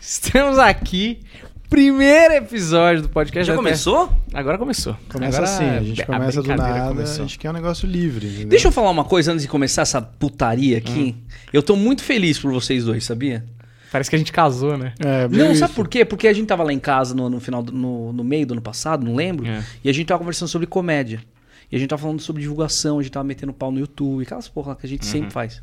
Estamos aqui. Primeiro episódio do podcast. Já Até- começou? Agora começou. Começa Agora assim, a gente a começa do nada, começou. a gente quer um negócio livre. entendeu? Deixa eu falar uma coisa antes de começar essa putaria aqui. Hum. Eu tô muito feliz por vocês dois, sabia? Parece que a gente casou, né? É, Não, isso. sabe por quê? Porque a gente tava lá em casa no, no final, do- no, no meio do ano passado, não lembro, É. e a gente tava conversando sobre comédia. E a gente tava falando sobre divulgação, a gente tava metendo pau no YouTube, aquelas porra lá que a gente Uhum. sempre faz.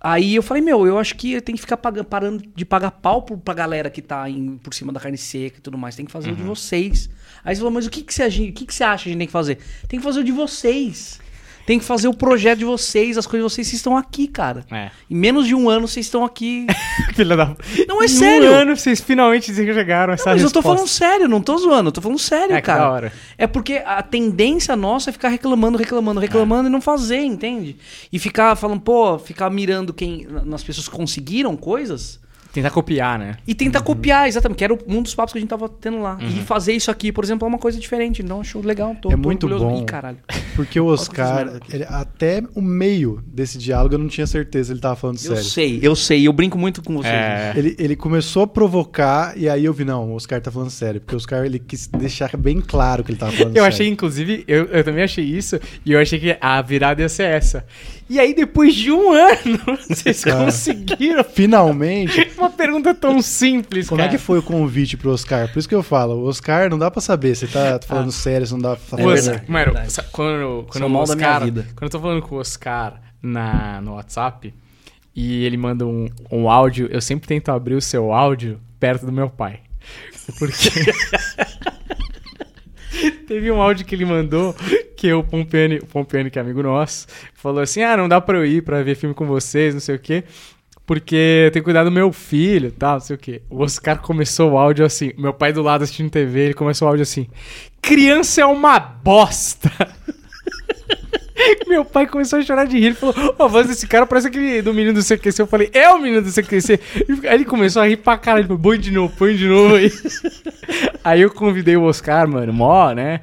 Aí eu falei, meu, eu acho que tem que ficar paga- parando de pagar pau pro- pra galera que tá em- por cima da carne seca e tudo mais. Tem que fazer o de Uhum. vocês. Aí você falou, mas o que, que, você, o que, que você acha que a gente tem que fazer? Tem que fazer o de vocês. Tem que fazer o projeto de vocês, as coisas de vocês. Vocês estão aqui, cara. É. Em menos de um ano vocês estão aqui. Filha da. Não, é Em sério. Um ano vocês finalmente chegaram a essa Mas eu tô resposta. falando sério, não tô zoando, eu tô falando sério, É, que cara. da hora. É porque a tendência nossa é ficar reclamando, reclamando, reclamando e não fazer, entende? E ficar falando, pô, ficar mirando quem nas pessoas que conseguiram coisas Tentar copiar, né? e tentar copiar, exatamente, que era um dos papos que a gente tava tendo lá. E fazer isso aqui, por exemplo, é uma coisa diferente. Então acho legal, tô, É tô muito orgulhoso. bom. Ih, caralho. Porque o Oscar, ele- até o meio desse diálogo eu não tinha certeza se ele tava falando Eu sério. sei, eu sei, eu brinco muito com vocês. É. Ele, ele começou a provocar e aí eu vi, não, o Oscar tá falando sério. Porque o Oscar, ele quis deixar bem claro que ele tava falando Eu sério. achei, inclusive, eu, eu também achei isso, e eu achei que a virada ia ser essa. E aí, depois de um ano, vocês Cara. conseguiram Finalmente, uma pergunta tão simples, como é cara. que foi o convite pro Oscar? Por isso que eu falo, o Oscar não dá pra saber se tá falando sério, se não dá pra É falar. Oscar- verdade, mano, verdade. quando, quando Sou o Oscar, quando eu tô falando com o Oscar na, no WhatsApp e ele manda um, um áudio, eu sempre tento abrir o seu áudio perto do meu pai. Porque teve um áudio que ele mandou que o Pompiani, o Pompiani, que é amigo nosso, falou assim: "Ah, não dá pra eu ir pra ver filme com vocês, não sei o quê". Porque eu tenho que cuidar do meu filho, tal, não sei o quê. O Oscar começou o áudio assim, meu pai do lado assistindo TV, ele começou o áudio assim: Criança é uma bosta. Meu pai começou a chorar de rir. Ele falou: Ô, a voz desse cara parece aquele do menino do CQC. Eu falei: É o menino do CQC. Aí ele começou a rir pra caralho. Ele falou: Põe de novo, põe de novo aí. aí eu convidei o Oscar, mano, mó, né?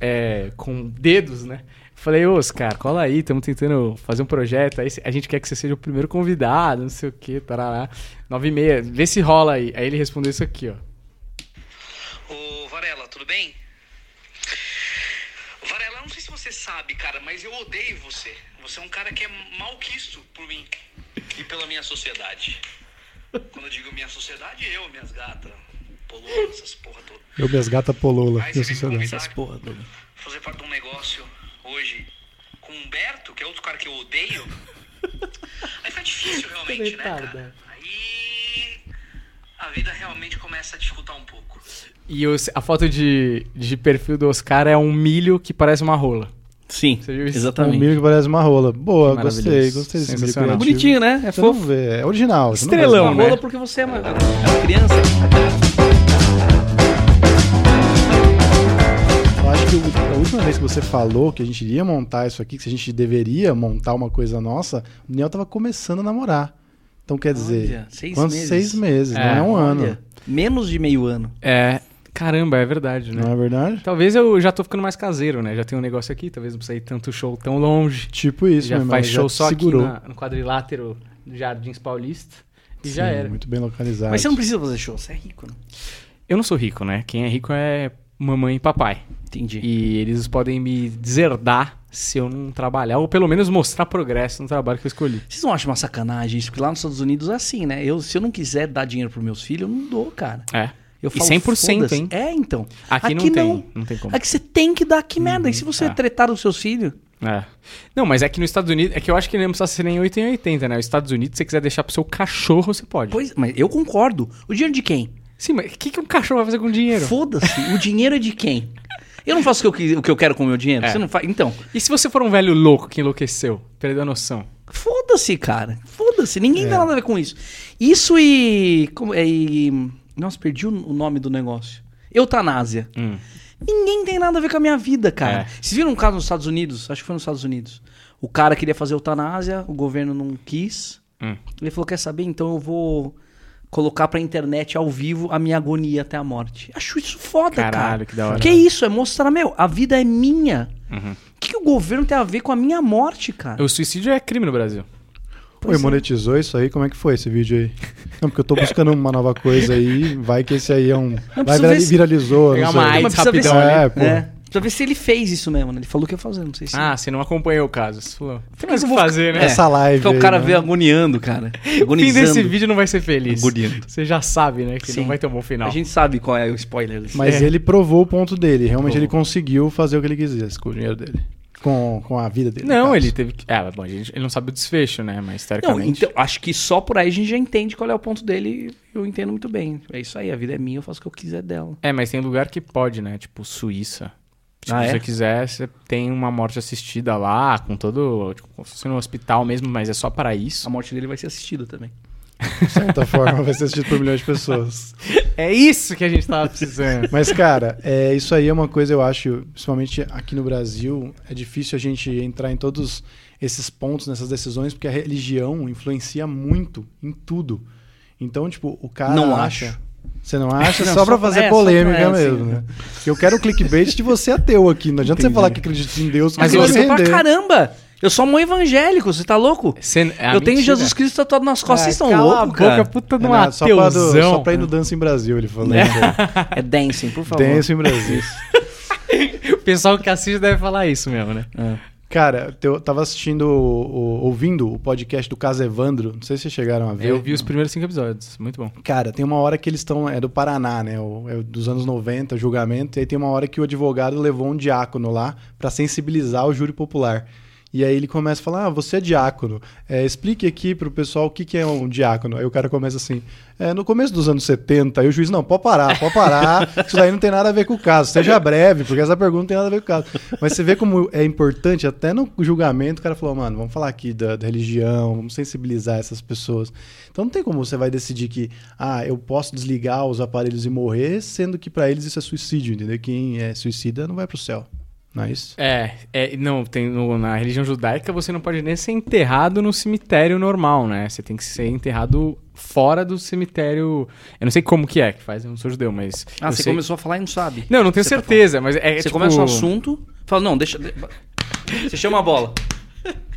É, com dedos, né? Falei, Oscar, cola aí, estamos tentando fazer um projeto. Aí a gente quer que você seja o primeiro convidado, não sei o que, tarará. Nove e meia, vê se rola aí. Aí ele respondeu isso aqui, ó. Ô, Varela, tudo bem? Varela, eu não sei se você sabe, cara, mas eu odeio você. Você é um cara que é malquisto por mim e pela minha sociedade. Quando eu digo minha sociedade, eu, minhas gatas, pololas, essas porra toda. Eu, minhas gatas polola. Me sociedade. convidar Porra, doido. fazer parte de um negócio hoje com o Humberto, que é outro cara que eu odeio. Aí fica difícil realmente, né, cara? Aí a vida realmente começa a dificultar um pouco. E o- a foto de, de perfil do Oscar é um milho que parece uma rola. Sim, isso? Um exatamente. milho que parece uma rola. Boa, gostei, gostei desse milho criativo. Bonitinho, né? É Você não fofo. vê, é original. não Estrelão. Uma né? rola porque você é uma, é uma criança. Eu acho que a última vez que você falou que a gente iria montar isso aqui, que a gente deveria montar uma coisa nossa, o Daniel tava começando a namorar. Então quer dizer, Olha, seis quantos meses. seis meses, É, não é um Olha, ano. Menos de meio ano. É. Caramba, é verdade, né? Não é verdade? Talvez eu já tô ficando mais caseiro, né? Já tenho um negócio aqui, talvez não precise ir tanto show tão longe. Tipo isso, já meu faz irmão, show te só segurou. aqui na- no quadrilátero do Jardins Paulista. E já Sim, era. Muito bem localizado. Mas você não precisa fazer show, você é rico, né? Eu não sou rico, né? Quem é rico é mamãe e papai. Entendi. E eles podem me deserdar se eu não trabalhar, ou pelo menos mostrar progresso no trabalho que eu escolhi. Vocês não acham uma sacanagem isso? Porque lá nos Estados Unidos é assim, né? Eu, se eu não quiser dar dinheiro pros meus filhos, eu não dou, cara. É. Eu E falo, 100%, foda-se. hein? É, então. Aqui, não tem. Não tem como. Aqui você tem que dar que merda. E se você é. tretar os seus filhos? É. Não, mas é que nos Estados Unidos. É que eu acho que não precisa ser nem 8 em 80, né? Os Estados Unidos, se você quiser deixar pro seu cachorro, você pode. Pois, mas eu concordo. O dinheiro de quem? Sim, mas o que, que um cachorro vai fazer com dinheiro? Foda-se. o dinheiro é de quem? Eu não faço o que eu, o que eu quero com o meu dinheiro. É. Você não faz. Então, E se você for um velho louco que enlouqueceu? Perdeu a noção. foda-se, cara. Foda-se. Ninguém É. tem nada a ver com isso. Isso e. Como, é, e nossa, perdi o, nome do negócio. Eutanásia. Hum. Ninguém tem nada a ver com a minha vida, cara. É. Vocês viram um caso nos Estados Unidos? Acho que foi nos Estados Unidos. O cara queria fazer eutanásia, o governo não quis. Hum. Ele falou: quer saber? Então eu vou colocar pra internet ao vivo a minha agonia até a morte. Acho isso foda, cara. Caralho, que da hora. Que isso? É mostrar, meu, a vida é minha. Uhum. O que, que o governo tem a ver com a minha morte, cara? O suicídio é crime no Brasil. Oi, monetizou isso aí? Como é que foi esse vídeo aí? Não, porque eu tô buscando uma nova coisa aí, vai que esse aí é um... Vai precisa ver se- viralizou, Pegar não uma sei. AIDS Mas precisa ver rapidão se- ali. É, pô. É. Precisa ver se ele fez isso mesmo, né? Ele falou que ia fazer, não sei se. Ah, você não acompanhou o caso. Você falou, tem mais o que vou- fazer, né? É. Essa live Porque o aí, cara né? vê agoniando, cara. O fim Agonizando. desse vídeo não vai ser feliz. Agoniando. Você já sabe, né? Que Sim. não vai ter um bom final. A gente sabe qual é o spoiler. desse. Mas É. ele provou o ponto dele. Realmente Provou. ele conseguiu fazer o que ele quisesse com o dinheiro dele. Com, com a vida dele. Não, ele teve que. É, bom, a gente, ele não sabe o desfecho, né? Mas Não, teoricamente. então, acho que só por aí a gente já entende qual é o ponto dele e eu entendo muito bem. É isso aí, a vida é minha, eu faço o que eu quiser dela. É, mas tem lugar que pode, né? Tipo, Suíça. Se Ah, você é? quiser, você tem uma morte assistida lá, com todo. Tipo, como se fosse no hospital mesmo, mas é só para isso. A morte dele vai ser assistida também. De certa forma, vai ser assistido por milhões de pessoas. É isso que a gente tava precisando. Mas, cara, é, isso aí é uma coisa, eu acho, principalmente aqui no Brasil, é difícil a gente entrar em todos esses pontos, nessas decisões, porque a religião influencia muito em tudo. Então, tipo, o cara Não acha. acho. Você não acha? Não, só só pra pra- fazer é, polêmica é, mesmo, sim. né? Porque eu quero o clickbait de você ateu aqui. Não adianta você Entendi. falar que acredita em Deus, que Mas você eu Gosto pra caramba! Eu sou um evangélico, você tá louco? Você- é eu tenho mentira. Jesus Cristo tatuado nas costas, vocês estão loucos, boca, cara? puta de um Renato, só, pra do- só pra ir no Dança em Brasil, ele falou. É dancing, por favor. Dança em Brasil. O pessoal que assiste deve falar isso mesmo, né? É. Cara, eu tava assistindo, ouvindo o podcast do Caso Evandro. Não sei se vocês chegaram a ver. Eu vi os primeiros cinco episódios. Muito bom. Cara, tem uma hora que eles estão. É do Paraná, né? O, é dos anos 90, o julgamento. E aí tem uma hora que o advogado levou um diácono lá pra sensibilizar o júri popular. E aí ele começa a falar: Ah, você é diácono. É, explique aqui pro pessoal o que, que é um diácono. Aí o cara começa assim: é, No começo dos anos 70, aí o juiz, não, pode parar, pode parar. Isso daí não tem nada a ver com o caso. Seja breve, porque essa pergunta não tem nada a ver com o caso. Mas você vê como é importante, até no julgamento, o cara falou: Mano, vamos falar aqui da, da religião, vamos sensibilizar essas pessoas. Então não tem como você vai decidir que, ah, eu posso desligar os aparelhos e morrer, sendo que pra eles isso é suicídio, entendeu? Quem é suicida não vai pro céu. Não é isso? É, é não, tem no- na religião judaica você não pode nem ser enterrado no cemitério normal, né? Você tem que ser enterrado fora do cemitério. Eu não sei como que é, que faz, eu não sou judeu, mas. Ah, eu você sei- começou a falar e não sabe. Não, eu não tenho tá certeza, mas é. Você tipo- começa o assunto, fala, não, deixa. de- Você chama a bola.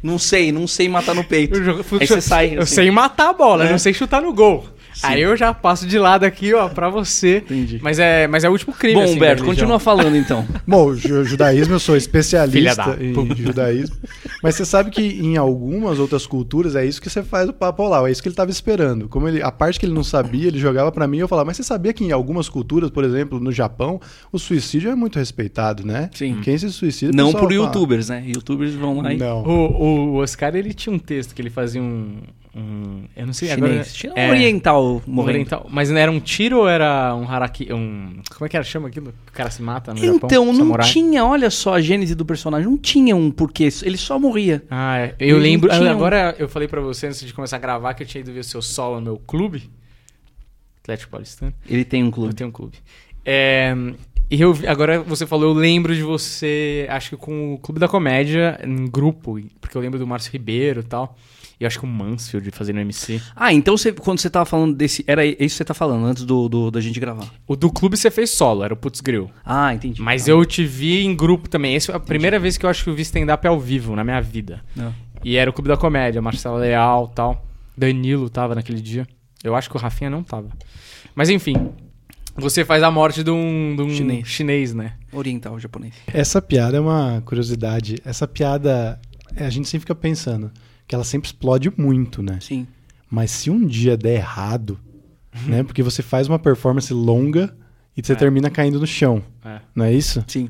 Não sei, não sei matar no peito. Eu, jogo- Aí você sai. eu assim. sei matar a bola, eu É. não sei chutar no gol. Aí eu já passo de lado aqui, ó, pra você. Entendi. Mas é, mas é o último crime. Bom, assim, Humberto, religião. continua falando então. Bom, judaísmo eu sou Filha especialista da em judaísmo. Mas você sabe que em algumas outras culturas é isso que você faz o papo lá, é isso que ele estava esperando. Como ele, a parte que ele não sabia, ele jogava pra mim e eu falava, mas você sabia que em algumas culturas, por exemplo, no Japão, o suicídio é muito respeitado, né? Sim. Quem se suicida... o Não por fala, youtubers, né? Youtubers vão lá e. Não. O, o Oscar, ele tinha um texto que ele fazia um. Um- eu não sei agora. Chinês. China é, oriental morrendo. oriental. Mas não era um tiro ou era um haraki. Um, como é que era? Chama aquilo? Que o cara se mata no Japão? Então, não Samurai? tinha, olha só a gênese do personagem, não tinha um porquê, ele só morria. Ah, é. eu Ele lembro. tinha um- Agora eu falei pra você antes de começar a gravar que eu tinha ido ver o seu solo no meu clube. Atlético Paulistano. Ele tem um Eu clube. tenho um clube. É, e eu, agora você falou, eu lembro de você, acho que com o Clube da Comédia, em grupo, porque eu lembro do Márcio Ribeiro e tal. E eu acho que o Mansfield fazendo MC. Ah, então você, quando você tava falando desse. Era isso que você tá falando, antes do, do- da gente gravar. O do clube você fez solo, era o Putz Grill. Ah, entendi. Mas Ah, eu te vi em grupo também. Essa é a primeira vez que eu acho que eu vi stand-up ao vivo na minha vida. não. E era o Clube da Comédia, Marcelo Leal tal. Danilo tava naquele dia. Eu acho que o Rafinha não tava. Mas enfim, você faz a morte de um, de um Chinês. chinês, né? Oriental, japonês. Essa piada é uma curiosidade. Essa piada, é, a gente sempre fica pensando que ela sempre explode muito, né? Sim. Mas se um dia der errado, né? Porque você faz uma performance longa e você É. termina caindo no chão, É. não é isso? Sim.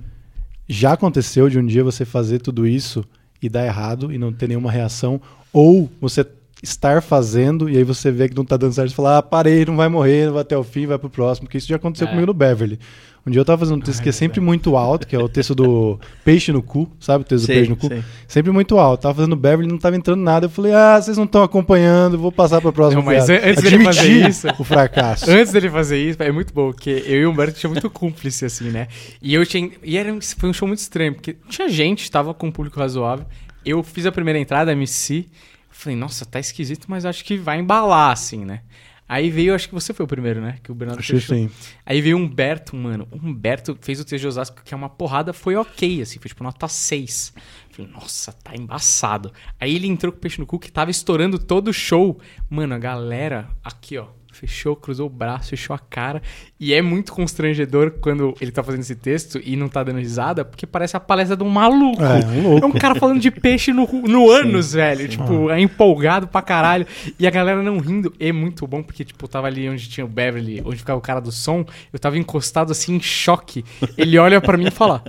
Já aconteceu de um dia você fazer tudo isso e dar errado e não ter nenhuma reação, ou você estar fazendo e aí você vê que não tá dando certo e falar, ah, parei, não vai morrer, não vai até o fim, vai pro próximo, porque isso já aconteceu É. comigo no Beverly. Um dia eu tava fazendo um texto que é sempre muito alto, que é o texto do peixe no cu, sabe o texto do Sei, peixe no cu? sei. Sempre muito alto. Tava fazendo Beverly, não tava entrando nada. Eu falei, ah, vocês não estão acompanhando, vou passar pra próxima. Não, mas an- antes dele fazer isso- o fracasso. Antes dele fazer isso, é muito bom, porque eu e o Humberto tinha muito cúmplice, assim, né? E eu tinha. E era, foi um show muito estranho, porque tinha gente, tava com um público razoável. Eu fiz a primeira entrada, MC. Falei, nossa, tá esquisito, mas acho que vai embalar, assim, né? Aí veio, acho que você foi o primeiro, né? Que o Bernardo que fechou. sim. Aí veio o Humberto, mano. O Humberto fez o texto de Osasco, que é uma porrada, foi ok, assim, foi tipo nota 6. Falei, nossa, tá embaçado. Aí ele entrou com o peixe no cu, que tava estourando todo o show. Mano, a galera, aqui, ó, fechou, cruzou o braço, fechou a cara. E é muito constrangedor quando ele tá fazendo esse texto e não tá dando risada, porque parece a palestra de um maluco. É, um. É um cara falando de peixe no, no ânus, velho. Tipo, é empolgado pra caralho. E a galera não rindo. É muito bom, porque, tipo, eu tava ali onde tinha o Beverly, onde ficava o cara do som. Eu tava encostado assim, em choque. Ele olha pra mim e fala: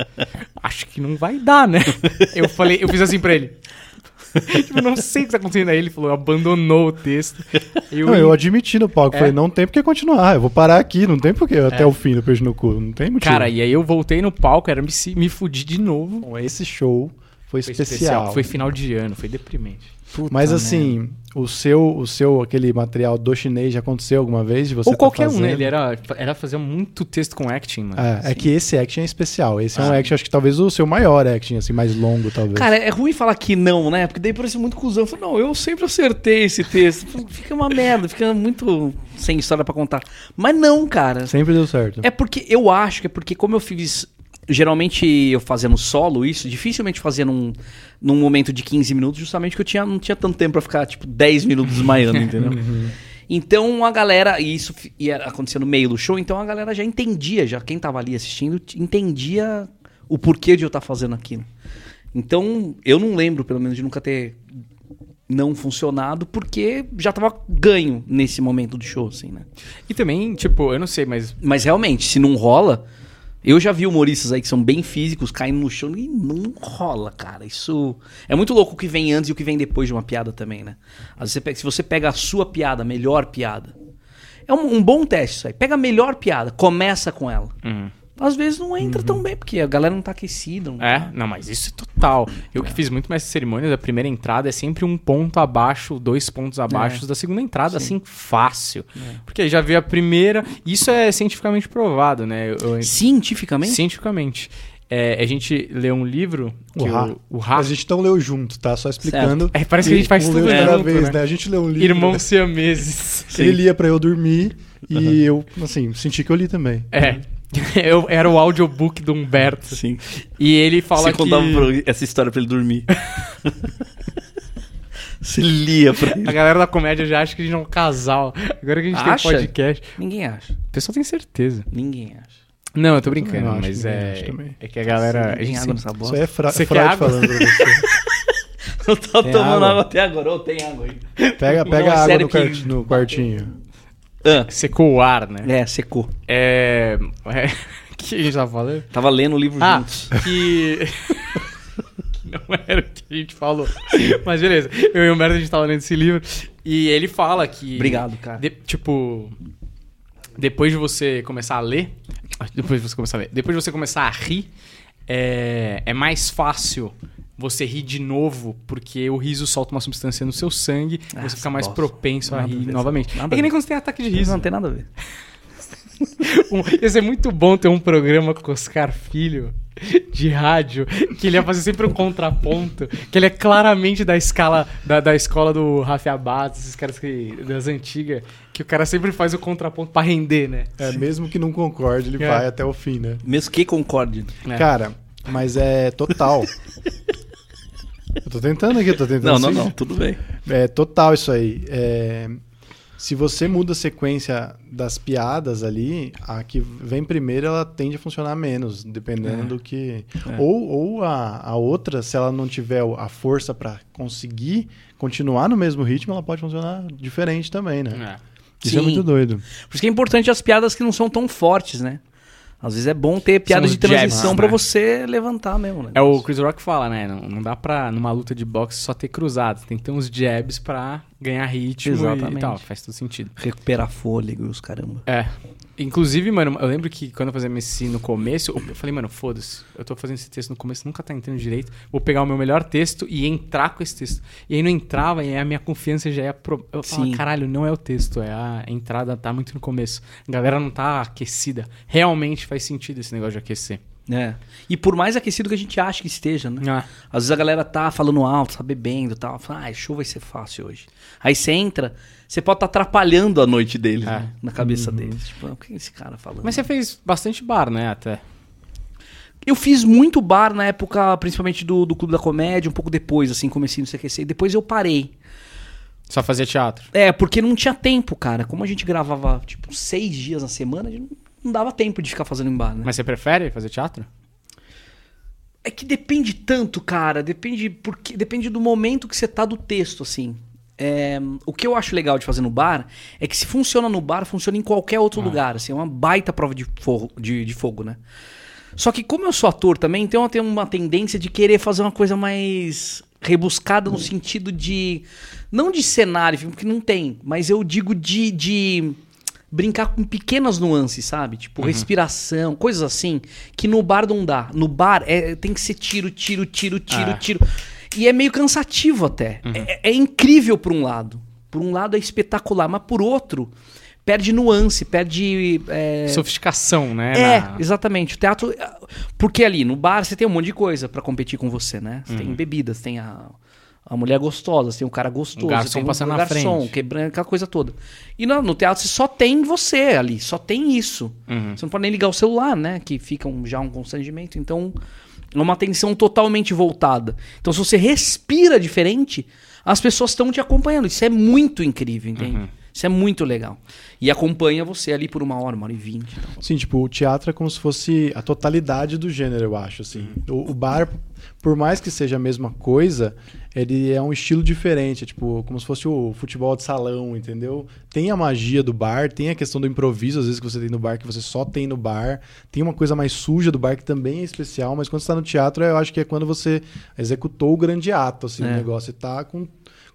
Acho que não vai dar, né? Eu falei, eu fiz assim pra ele. tipo, não sei o que tá acontecendo. Aí ele falou, abandonou o texto. Eu, Não, eu admiti no palco. É. Falei, não tem porque continuar. Eu vou parar aqui. Não tem porque até o fim do Peixe no Cu. Não tem motivo. Cara, e aí eu voltei no palco, era me, me fudi de novo. Bom, esse show foi, Foi especial. Foi final de ano, foi deprimente. Mas assim, o seu, o seu, aquele material do chinês já aconteceu alguma vez? De você Ou tá qualquer um, fazendo? né? Ele era, era fazer muito texto com acting, mano. É, é que esse action é especial. Esse é Ah. um action, acho que talvez o seu maior action, assim, mais longo, talvez. Cara, é ruim falar que não, né? Porque daí parece muito cuzão. Eu falo, não, eu sempre acertei esse texto. Fica uma merda, fica muito sem história pra contar. Mas não, cara. Sempre deu certo. É porque eu acho que é porque como eu fiz geralmente eu fazendo solo isso, dificilmente fazia num, num momento de 15 minutos, justamente que eu tinha, não tinha tanto tempo pra ficar tipo 10 minutos desmaiando, entendeu? Então a galera, e isso ia acontecer no meio do show, então a galera já entendia, já quem tava ali assistindo entendia o porquê de eu estar fazendo aquilo. Então eu não lembro, pelo menos, de nunca ter não funcionado, porque já tava ganho nesse momento do show, assim, né? E também, tipo, eu não sei, mas Mas realmente, se não rola. Eu já vi humoristas aí que são bem físicos caindo no chão e não rola, cara. Isso. É muito louco o que vem antes e o que vem depois de uma piada também, né? Às vezes você pega- se você pega a sua piada, a melhor piada. É um, um bom teste isso aí. Pega a melhor piada, começa com ela. Às vezes não entra tão bem, porque a galera não tá aquecida. não É, tá- não, mas isso é total. Eu que fiz muito mais cerimônias, a primeira entrada é sempre um ponto abaixo, dois pontos abaixo da segunda entrada, assim, fácil. Porque aí já veio a primeira. Isso é cientificamente provado, né? Eu- eu- Cientificamente? cientificamente. É, a gente lê um livro O o, Ra. o Ra- A gente não leu junto, tá? Só explicando. É, parece que a gente faz um tudo leu junto, vez, né? né? A gente leu um livro. Irmãos siameses. Ele lia pra eu dormir e eu, assim, senti que eu li também. É. Eu, era o audiobook do Humberto. Sim. E ele fala Você que... contava pra- essa história pra ele dormir. Você lia pra ele. A galera da comédia já acha que a gente é um casal. Agora que a gente Acha? tem podcast. Ninguém acha. O pessoal tem certeza. Ninguém acha. Não, eu tô brincando, não acho, mas é, é que a galera. A Tem gente água nessa Isso bosta. aí é fra Você Freud quer água? falando pra você. Eu tô Tem tomando água? água? até agora. Ô, tem água aí. Pega, Não, pega é a água no, que- quart- no quartinho. Ah, secou o ar, né? é, secou. É. é... O que a gente tava falando? Tava lendo o livro Ah, juntos. que. que não era o que a gente falou. Mas beleza. Eu e o Merda a gente tava lendo esse livro. E ele fala que. Obrigado, cara. de- tipo. Depois de você começar a ler. Depois de você começar a ler. Depois de você começar a rir, é, é mais fácil você rir de novo, porque o riso solta uma substância no seu sangue Ah, você fica mais bosta. propenso a Nada a rir ver, novamente. nada é a que nem quando você tem ataque de riso. não tem nada a ver. Um, ia ser muito bom ter um programa com Oscar Filho de rádio, que ele ia fazer sempre um contraponto, que ele é claramente da escala da, da escola do Rafa Abad, esses caras que, das antigas, que o cara sempre faz o contraponto pra render, né? É, mesmo que não concorde, ele É. vai até o fim, né? Mesmo que concorde. É. Cara, mas é total. Eu tô tentando aqui, eu tô tentando. Não, não, não. Tudo bem. É total isso aí. É, se você muda a sequência das piadas ali, a que vem primeiro ela tende a funcionar menos, dependendo É. do que. Ou, ou a, a outra, se ela não tiver a força pra conseguir continuar no mesmo ritmo, ela pode funcionar diferente também, né? É. Isso é Sim. muito doido. Por isso que é importante as piadas que não são tão fortes, né? Às vezes é bom ter piadas de transição pra né? você levantar mesmo, né? É o Chris Rock fala, né? Não, não dá pra, numa luta de boxe, só ter cruzados. Tem que ter uns jabs pra ganhar ritmo e Exatamente. tal. Faz todo sentido. Recuperar fôlego e os caramba. É. Inclusive, mano, eu lembro que quando eu fazia MC no começo, eu falei, mano, foda-se. Eu tô fazendo esse texto no começo, nunca tá entrando direito. Vou pegar o meu melhor texto e entrar com esse texto. E aí não entrava, e aí a minha confiança já ia pro... Eu falava, Sim. caralho, não é o texto, é a entrada tá muito no começo. A galera não tá aquecida. Realmente faz sentido esse negócio de aquecer. É. E por mais aquecido que a gente acha que esteja, né? Ah. Às vezes a galera tá falando alto, tá bebendo e tal. Fala, ah, show vai ser fácil hoje. Aí você entra, você pode estar atrapalhando a noite deles, É. né? Na cabeça deles. Tipo, o que é esse cara falando? Mas você fez bastante bar, né, até. Eu fiz muito bar na época, principalmente do, do Clube da Comédia, um pouco depois, assim, comecei no CQC. Depois eu parei. Só fazia teatro. É, porque não tinha tempo, cara. Como a gente gravava, tipo, seis dias na semana, a gente não- não dava tempo de ficar fazendo em bar, né? Mas você prefere fazer teatro? É que depende tanto, cara. Depende porque depende do momento que você tá do texto, assim. É, o que eu acho legal de fazer no bar é que se funciona no bar, funciona em qualquer outro lugar. Assim, é uma baita prova de fogo, de, de fogo, né? Só que como eu sou ator também, então eu tenho uma tendência de querer fazer uma coisa mais rebuscada no sentido de. Não de cenário, porque não tem, mas eu digo de. de brincar com pequenas nuances, sabe? Tipo, respiração, coisas assim, que no bar não dá. No bar é, tem que ser tiro, tiro, tiro, tiro, Ah. tiro. E é meio cansativo até. É, é incrível por um lado. Por um lado é espetacular, mas por outro, perde nuance, perde. é, Sofisticação, né? é, na- exatamente. O teatro. Porque ali no bar você tem um monte de coisa pra competir com você, né? Você Uhum. tem bebidas, tem a, a mulher gostosa, você tem o cara gostoso, O garçom tem passando o na garçom, frente. quebrando aquela coisa toda. E no, no teatro você só tem você ali, só tem isso. Uhum. Você não pode nem ligar o celular, né? Que fica um- já um constrangimento. Então, é uma atenção totalmente voltada. Então, se você respira diferente, as pessoas estão te acompanhando. Isso é muito incrível, entende? Uhum. Isso é muito legal. E acompanha você ali por uma hora, uma hora e vinte. então. Sim, tipo, o teatro é como se fosse a totalidade do gênero, eu acho, assim. O, o bar, por mais que seja a mesma coisa, ele é um estilo diferente, é tipo, como se fosse o futebol de salão, entendeu? Tem a magia do bar, tem a questão do improviso, às vezes, que você tem no bar, que você só tem no bar. Tem uma coisa mais suja do bar, que também é especial, mas quando você tá no teatro, eu acho que é quando você executou o grande ato, assim, É. do negócio. Você tá com...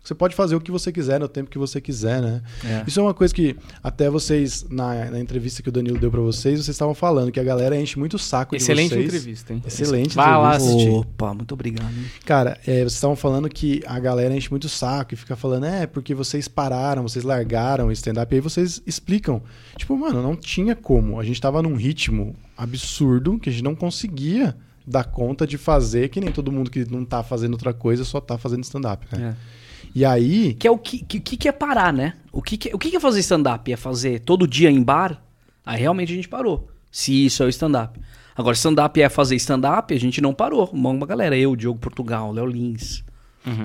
Você pode fazer o que você quiser no tempo que você quiser, né? É. Isso é uma coisa que até vocês, na, na entrevista que o Danilo deu pra vocês, vocês estavam falando que a galera enche muito o saco Excelente de vocês. entrevista, hein? Excelente Vai lá entrevista. assistir. Opa, muito obrigado. hein? Cara, é, vocês estavam falando que a galera enche muito o saco e fica falando, é, porque vocês pararam, vocês largaram o stand-up, e aí vocês explicam. Tipo, mano, não tinha como. A gente tava num ritmo absurdo que a gente não conseguia dar conta de fazer, que nem todo mundo que não tá fazendo outra coisa só tá fazendo stand-up, né? E aí, Que é o que, que, que é parar, né? O que, que- o que é fazer stand-up? É fazer todo dia em bar? Aí realmente a gente parou. Se isso é o stand-up. Agora, stand-up é fazer stand-up, a gente não parou. Uma galera, eu, Diogo Portugal, Léo Lins.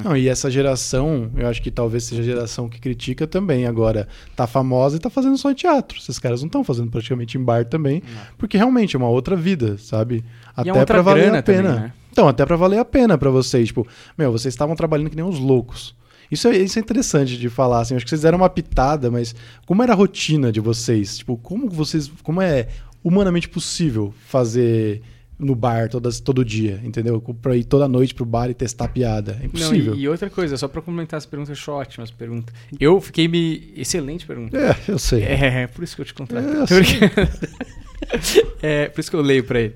Não, e essa geração, eu acho que talvez seja a geração que critica também agora. Tá famosa e tá fazendo só em teatro. Esses caras não estão fazendo praticamente em bar também, porque realmente é uma outra vida, sabe? E é Até outra pra valer grana a pena. também, né? Então, até pra valer a pena pra vocês, tipo, meu, vocês estavam trabalhando que nem uns loucos. Isso é, isso é interessante de falar, assim, acho que vocês deram uma pitada, mas como era a rotina de vocês? Tipo, como vocês, como é humanamente possível fazer no bar todas, todo dia, entendeu? Pra ir toda noite pro bar e testar piada. É Não, impossível. e, e outra coisa, só pra complementar as perguntas, eu acho ótimas perguntas. Eu fiquei me. Excelente pergunta. É, eu sei. É, por isso que eu te contrato. É, eu. É, por isso que eu leio pra ele.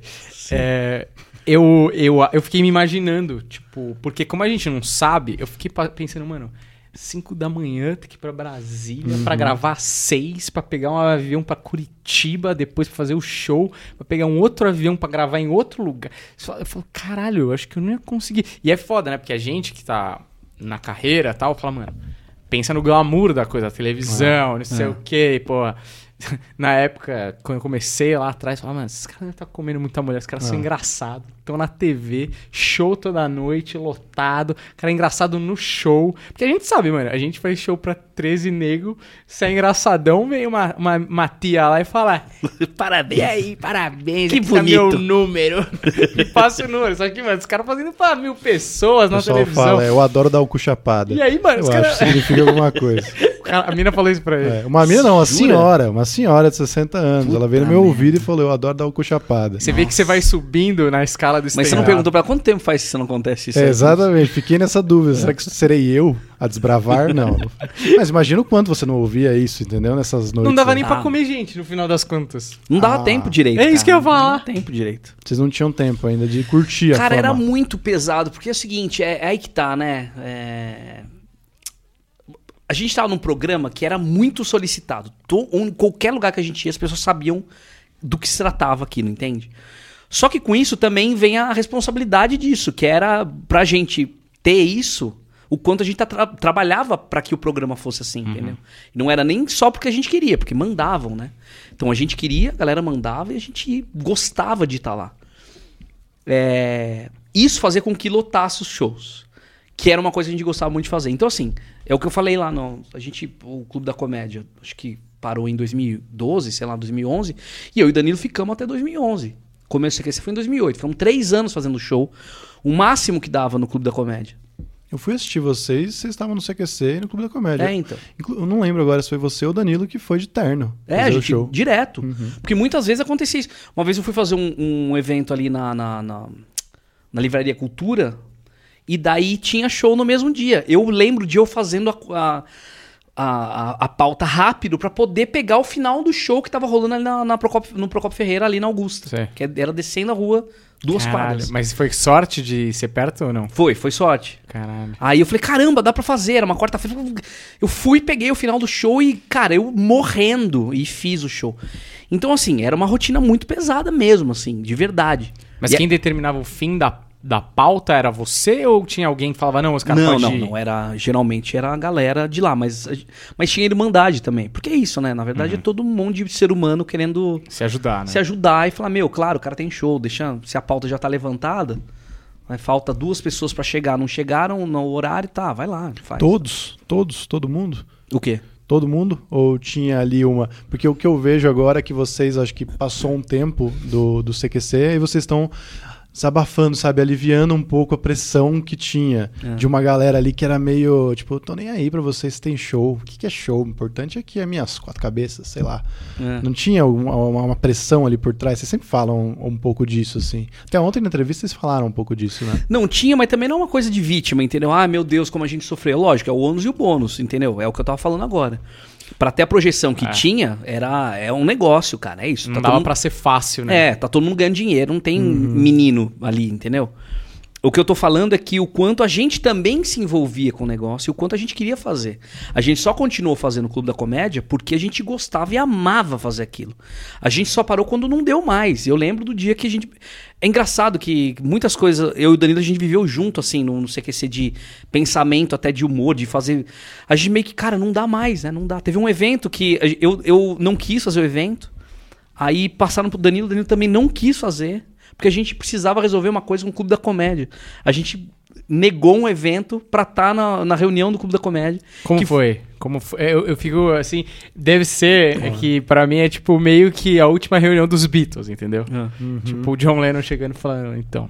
É, eu, eu, eu fiquei me imaginando, tipo, porque como a gente não sabe, eu fiquei pensando, mano, 5 da manhã, tem que ir pra Brasília pra gravar às 6, pra pegar um avião pra Curitiba, depois pra fazer o show, pra pegar um outro avião pra gravar em outro lugar. Eu falo, caralho, eu acho que eu não ia conseguir. E é foda, né? Porque a gente que tá na carreira e tal, fala, mano, pensa no glamour da coisa, televisão, não sei é. o quê, pô. Na época, quando eu comecei lá atrás, eu falava, mano, esses caras não estão comendo muita mulher, esses caras são Ah. engraçados. Estão na TV, show toda noite, lotado, cara engraçado no show. Porque a gente sabe, mano, a gente faz show pra 13 nego, se é engraçadão, vem uma, uma, uma tia lá e fala, Parabéns. e aí, parabéns, Que aqui tá meu bonito. número. e passa o número. Só que, mano, os caras fazendo pra mil pessoas na televisão. fala, eu adoro dar o cu chapada. E aí, mano, os eu caras... acho que significa alguma coisa. A mina falou isso pra ele. É, uma mina não, uma Jura? senhora, uma senhora de 60 anos. Puta ela veio no meu merda. ouvido e falou, eu adoro dar o cu chapada. Você vê que você vai subindo na escala do Mas você não stand-up. perguntou pra quanto tempo faz que isso não acontece isso? É, aí? exatamente, fiquei nessa dúvida. Será que serei eu a desbravar? Não. Mas imagina o quanto você não ouvia isso, entendeu? Nessas noites. Não dava nem pra Ah. comer gente, no final das contas. Não dava Ah. tempo direito. É isso cara. que eu ia falar. Não dava tempo direito. Vocês não tinham tempo ainda de curtir a Cara, era fama. muito pesado, porque é o seguinte, é, é aí que tá, né? É, A gente tava num programa que era muito solicitado. To- Em qualquer lugar que a gente ia, as pessoas sabiam do que se tratava aquilo, entende? Só que com isso também vem a responsabilidade disso, que era pra gente ter isso, o quanto a gente tra- trabalhava pra que o programa fosse assim, entendeu? E não era nem só porque a gente queria, porque mandavam, né? Então a gente queria, a galera mandava e a gente gostava de estar lá. É, Isso fazia com que lotasse os shows. Que era uma coisa que a gente gostava muito de fazer. Então, assim, é o que eu falei lá no. A gente, o Clube da Comédia, acho que parou em 2012, sei lá, 2011. E eu e o Danilo ficamos até 2011. Começo CQC foi em 2008. Foram três anos fazendo show. O máximo que dava no Clube da Comédia. Eu fui assistir vocês, vocês estavam no CQC e no Clube da Comédia. É, então. Eu não lembro agora se foi você ou o Danilo que foi de terno. É, a gente, show. direto. Porque muitas vezes acontecia isso. Uma vez eu fui fazer um, um evento ali na, na, na, na Livraria Cultura e daí tinha show no mesmo dia. Eu lembro de eu fazendo a, a, a, a- pauta rápido pra poder pegar o final do show que tava rolando ali na, na Procopio- no Procopio Ferreira, ali na Augusta. Sei. Que era descendo a rua duas Caralho, quadras. Mas foi sorte de ser perto ou não? Foi, foi sorte. Caralho. Aí eu falei, caramba, dá pra fazer. Era uma quarta-feira. Eu fui, peguei o final do show e, cara, eu morrendo e fiz o show. Então, assim, era uma rotina muito pesada mesmo, assim, de verdade. Mas E- quem determinava o fim da, da pauta era você ou tinha alguém que falava, não, os caras Não, não, ir? não era. Geralmente era a galera de lá, mas, mas tinha irmandade também. Porque é isso, né? Na verdade, é todo um monte de ser humano querendo Se ajudar, né? se ajudar e falar, meu, claro, o cara tem show, deixa, se a pauta já tá levantada, aí falta duas pessoas pra chegar, não chegaram no horário, tá, vai lá, faz. Todos, todos, todo mundo? O quê? Todo mundo? Ou tinha ali uma. Porque o que eu vejo agora é que vocês, acho que passou um tempo do, do CQC e vocês estão desabafando, sabe? Aliviando um pouco a pressão que tinha É. de uma galera ali que era meio. Tipo, eu tô nem aí pra vocês se tem show. O que, que é show? O importante é que é minhas quatro cabeças, sei lá. É. Não tinha uma, uma- uma pressão ali por trás? Vocês sempre falam um, um pouco disso, assim. Até ontem na entrevista vocês falaram um pouco disso, né? Não tinha, mas também não é uma coisa de vítima, entendeu? Ah, meu Deus, como a gente sofreu. Lógico, é o ônus e o bônus, entendeu? É o que eu tava falando agora. Pra ter a projeção que É. tinha, era é um negócio, cara. É isso. Não tá dava mundo- pra ser fácil, né? É, tá todo mundo ganhando dinheiro, não tem Uhum. menino ali, entendeu? O que eu tô falando é que o quanto a gente também se envolvia com o negócio e o quanto a gente queria fazer. A gente só continuou fazendo o Clube da Comédia porque a gente gostava e amava fazer aquilo. A gente só parou quando não deu mais. Eu lembro do dia que a gente. É engraçado que muitas coisas. Eu e o Danilo a gente viveu junto, assim, no, no CQC de pensamento, até de humor, de fazer. A gente meio que, cara, não dá mais, né? Não dá. Teve um evento que eu, eu não quis fazer o evento. Aí passaram pro Danilo, o Danilo também não quis fazer, porque a gente precisava resolver uma coisa com o Clube da Comédia. A gente negou um evento pra estar na, na reunião do Clube da Comédia. Como Que foi? Como foi? Eu, eu fico assim, deve ser é que pra mim é tipo meio que a última reunião dos Beatles, entendeu? Tipo o John Lennon chegando e falando, então,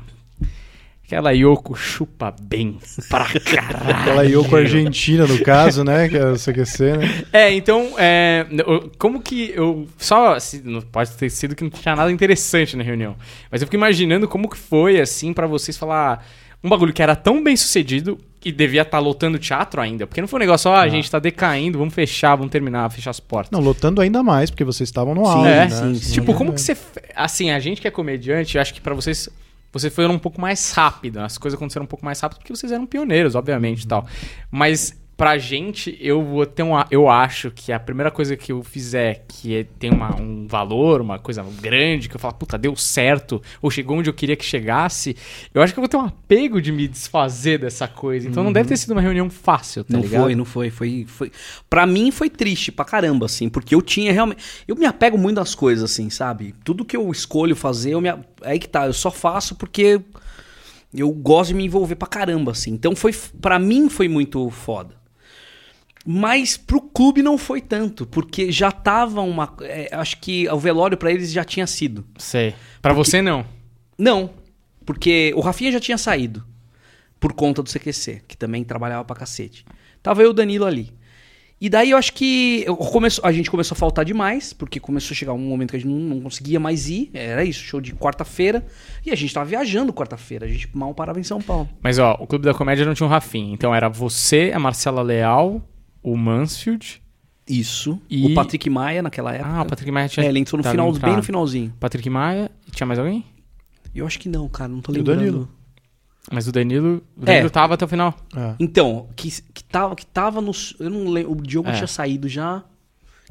aquela Yoko chupa bem pra caralho. Aquela Yoko Argentina, no caso, né? Que é o CQC, né? É, então, é, como que eu. Só. assim, não pode ter sido que não tinha nada interessante na reunião. Mas eu fico imaginando como que foi, assim, pra vocês falar. Um bagulho que era tão bem sucedido e devia estar lotando teatro ainda. Porque não foi um negócio, ó, a gente tá decaindo, vamos fechar, vamos terminar, fechar as portas. Não, lotando ainda mais, porque vocês estavam no Sim, auge, é, né? sim, sim. Tipo, como que você. Assim, a gente que é comediante, eu acho que pra vocês. Vocês foram um pouco mais rápido, as coisas aconteceram um pouco mais rápido porque vocês eram pioneiros, obviamente tal. Mas pra gente, eu vou ter uma. Eu acho que a primeira coisa que eu fizer que é- tem uma, um valor, uma coisa grande, que eu falo, puta, deu certo, ou chegou onde eu queria que chegasse, eu acho que eu vou ter um apego de me desfazer dessa coisa. Então não deve ter sido uma reunião fácil, tá não ligado? foi, não foi, foi, foi. Pra mim foi triste pra caramba, assim, porque eu tinha realmente. Eu me apego muito às coisas, assim, sabe? Tudo que eu escolho fazer, eu me. a- Aí que tá, eu só faço porque eu gosto de me envolver pra caramba, assim. Então foi. Pra mim foi muito foda. Mas pro clube não foi tanto, porque já tava uma. é, acho que o velório pra eles já tinha sido. Sei. Pra você não. Não, porque o Rafinha já tinha saído por conta do CQC, que também trabalhava pra cacete. Tava eu e o Danilo ali. E daí eu acho que eu começo- a gente começou a faltar demais, porque começou a chegar um momento que a gente não, não conseguia mais ir. Era isso, show de quarta-feira. E a gente tava viajando quarta-feira, a gente mal parava em São Paulo. Mas ó, o Clube da Comédia não tinha um Rafinha. Então era você, a Marcela Leal, o Mansfield. Isso. E- O Patrick Maia naquela época. Ah, o Patrick Maia tinha. É, ele entrou no final, bem no finalzinho. Patrick Maia. Tinha mais alguém? Eu acho que não, cara, não tô E o lembrando. Danilo? Mas o Danilo. O É. Danilo tava até o final. É. Então, que, que, tava, que tava no. Eu não lembro. O Diogo É. tinha saído já.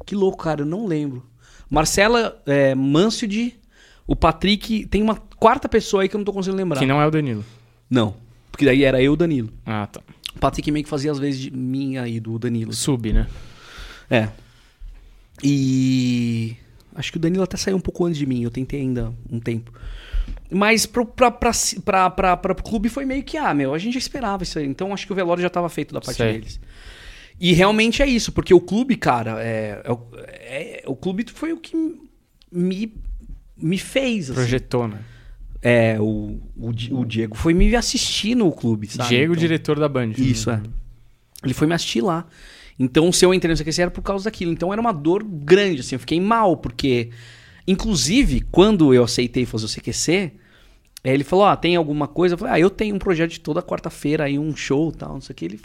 Que louco, cara, eu não lembro. Marcela é, Mansfield, O Patrick. Tem uma quarta pessoa aí que eu não tô conseguindo lembrar. Que não é o Danilo. Não. Porque daí era eu e o Danilo. Ah, tá. Patrick meio que fazia as vezes de minha e do Danilo. Sub, né? É. E. Acho que o Danilo até saiu um pouco antes de mim, eu tentei ainda um tempo. Mas pro, pra, pra, pra, pra, pra, pro clube foi meio que, ah, meu, a gente já esperava isso aí. Então acho que o velório já tava feito da parte Sei. deles. E realmente é isso, porque o clube, cara, é, é, o- é- o clube foi o que me, me fez. Assim. Projetou, né? É, o, o, o Diego foi me assistir no clube, sabe? Diego, Então- diretor da Band. Isso, é. Ele foi me assistir lá. Então, se eu entrei no CQC era por causa daquilo. Então, era uma dor grande, assim. Eu fiquei mal, porque... Inclusive, quando eu aceitei fazer o CQC, eh, ele falou, ah, tem alguma coisa? Eu falei, ah, eu tenho um projeto de toda quarta-feira aí, um show e tal, não sei o que. Ele,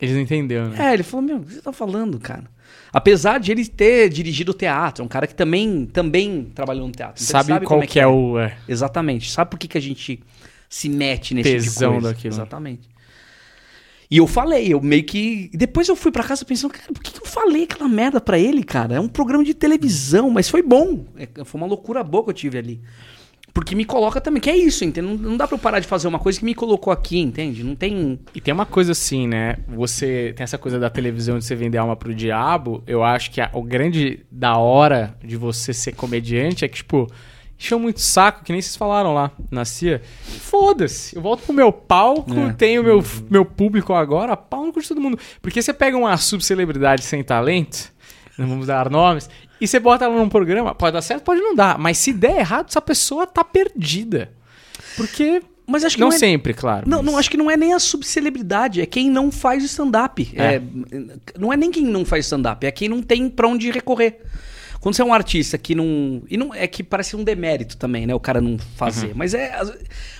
Eles não entenderam, né? é, ele falou, meu, o que você tá falando, cara? Apesar de ele ter dirigido o teatro, é um cara que também, também trabalhou no teatro. Então, ele sabe, qual como que é, o... É. Exatamente. Sabe por que, que a gente se mete nesse tipo Tesão coisa? daquilo. Exatamente. E eu falei, eu meio que. Depois eu fui pra casa pensando, cara, por que, que eu falei aquela merda pra ele, cara? É um programa de televisão, mas foi bom. É, foi uma loucura boa que eu tive ali. Porque me coloca também, que é isso, entende? Não, não dá pra eu parar de fazer uma coisa que me colocou aqui, entende? Não tem. E tem uma coisa assim, né? Você tem essa coisa da televisão de você vender alma pro diabo. Eu acho que a- o grande da hora de você ser comediante é que, tipo, encheu muito saco, que nem vocês falaram lá na CIA. Foda-se, eu volto pro meu palco, É. tenho meu, meu público agora, pau no cu de todo mundo. Porque você pega uma subcelebridade sem talento, não vamos dar nomes, e você bota ela num programa, pode dar certo, pode não dar, mas se der errado, essa pessoa tá perdida. Porque. Mas acho que não não, é. sempre, claro. Não, mas- não, acho que não é nem a subcelebridade, é quem não faz stand-up. É. É, não é nem quem não faz stand-up, é quem não tem pra onde recorrer. Quando você é um artista que não. E não é que parece um demérito também, né? O cara não fazer. Uhum. Mas é.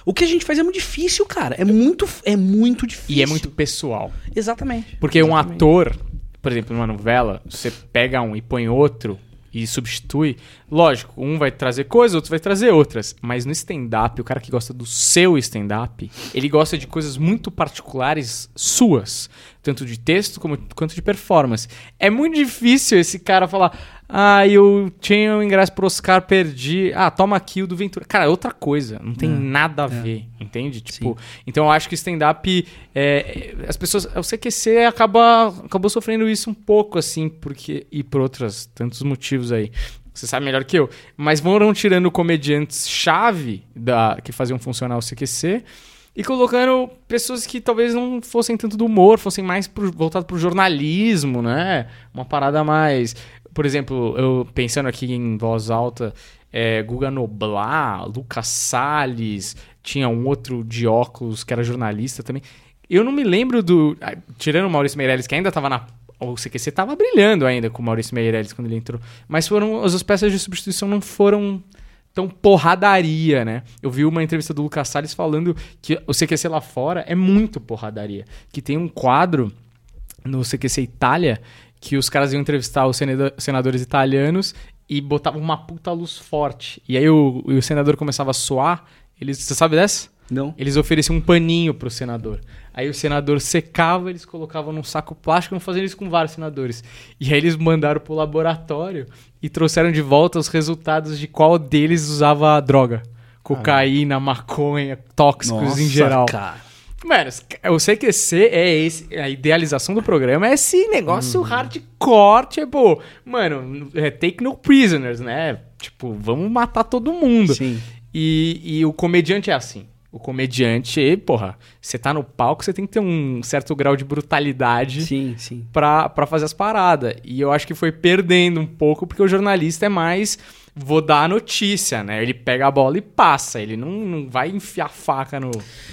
O que a gente faz é muito difícil, cara. É muito, é muito difícil. E é muito pessoal. Exatamente. Porque um Exatamente. ator, por exemplo, numa novela, você pega um e põe outro e substitui, lógico, um vai trazer coisas, outro vai trazer outras. Mas no stand-up, o cara que gosta do seu stand-up, ele gosta de coisas muito particulares suas, tanto de texto como, quanto de performance. É muito difícil esse cara falar. Ah, eu tinha o ingresso pro Oscar, perdi. Ah, toma aqui o do Ventura. Cara, é outra coisa. Não tem nada a ver, entende? Tipo, então eu acho que o stand-up. é, as pessoas. O CQC acaba, acabou sofrendo isso um pouco, assim, porque. E por outros tantos motivos aí. Você sabe melhor que eu. Mas foram tirando comediantes-chave da que faziam funcionar o CQC e colocando pessoas que talvez não fossem tanto do humor, fossem mais pro, voltado pro jornalismo, né? Uma parada mais. Por exemplo, eu pensando aqui em voz alta, é, Guga Noblar, Lucas Salles, tinha um outro de óculos que era jornalista também. Eu não me lembro do. Tirando o Maurício Meirelles, que ainda tava na. O CQC tava brilhando ainda com o Maurício Meirelles quando ele entrou. Mas foram. As peças de substituição não foram tão porradaria, né? Eu vi uma entrevista do Lucas Salles falando que o CQC lá fora é muito porradaria. Que tem um quadro no CQC Itália que os caras iam entrevistar os senado- senadores italianos e botavam uma puta luz forte. E aí o, o senador começava a suar. Eles, você sabe dessa? Não. Eles ofereciam um paninho pro senador. Aí o senador secava, eles colocavam num saco plástico, não faziam isso com vários senadores. E aí eles mandaram pro laboratório e trouxeram de volta os resultados de qual deles usava droga. Cocaína, maconha, tóxicos em geral. cara. Mano, o CQC é esse. A idealização do programa é esse negócio hardcore, tipo, mano, é take no prisoners, né? Tipo, vamos matar todo mundo. Sim. E, e o comediante é assim. O comediante, porra, você tá no palco, você tem que ter um certo grau de brutalidade Sim, sim. pra, pra fazer as paradas. E eu acho que foi perdendo um pouco, porque o jornalista é mais. Vou dar a notícia, né? Ele pega a bola e passa. Ele não, não vai enfiar faca no.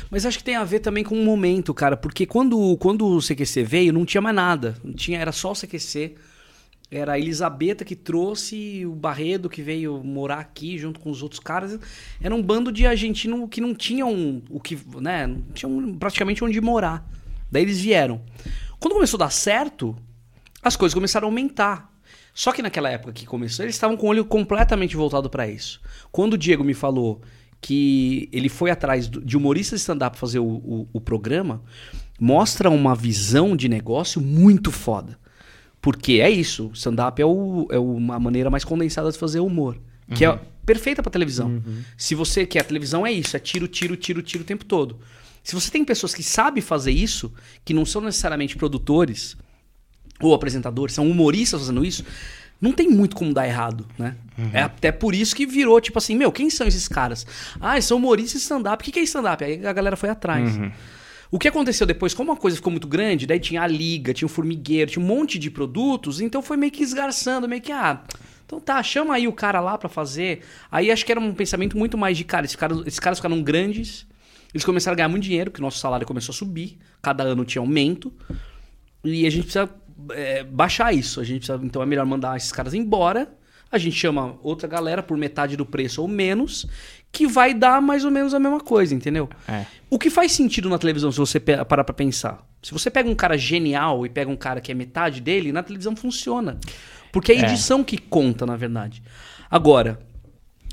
Mas acho que tem a ver também com o momento, cara, porque quando, quando o CQC veio, não tinha mais nada. Não tinha, era só o CQC. Era a Elisabetta que trouxe o Barredo que veio morar aqui junto com os outros caras. Era um bando de argentino que não tinham o que, né, não tinham praticamente onde morar. Daí eles vieram. Quando começou a dar certo, as coisas começaram a aumentar. Só que naquela época que começou, eles estavam com o olho completamente voltado para isso. Quando o Diego me falou que ele foi atrás de humoristas de stand-up fazer o, o- o programa, mostra uma visão de negócio muito foda. Porque é isso, stand-up é, o, é uma maneira mais condensada de fazer humor. Que é perfeita pra televisão. Se você quer a televisão é isso, é tiro, tiro, tiro, tiro o tempo todo. Se você tem pessoas que sabem fazer isso, que não são necessariamente produtores ou apresentadores, são humoristas fazendo isso, não tem muito como dar errado, né? É até por isso que virou, tipo assim, meu, quem são esses caras? Ah, são humoristas stand-up. O que que é stand-up? Aí a galera foi atrás. O que aconteceu depois, como a coisa ficou muito grande, daí tinha a liga, tinha o formigueiro, tinha um monte de produtos, então foi meio que esgarçando, meio que, ah, então tá, chama aí o cara lá pra fazer. Aí acho que era um pensamento muito mais de, cara, esses caras, esses caras ficaram grandes, eles começaram a ganhar muito dinheiro, que o nosso salário começou a subir, cada ano tinha aumento, e a gente precisa é, baixar isso. A gente precisa, então é melhor mandar esses caras embora. A gente chama outra galera por metade do preço ou menos, que vai dar mais ou menos a mesma coisa, entendeu? É. O que faz sentido na televisão, se você parar pra pensar? Se você pega um cara genial e pega um cara que é metade dele, na televisão funciona. Porque é a É. edição que conta, na verdade. Agora,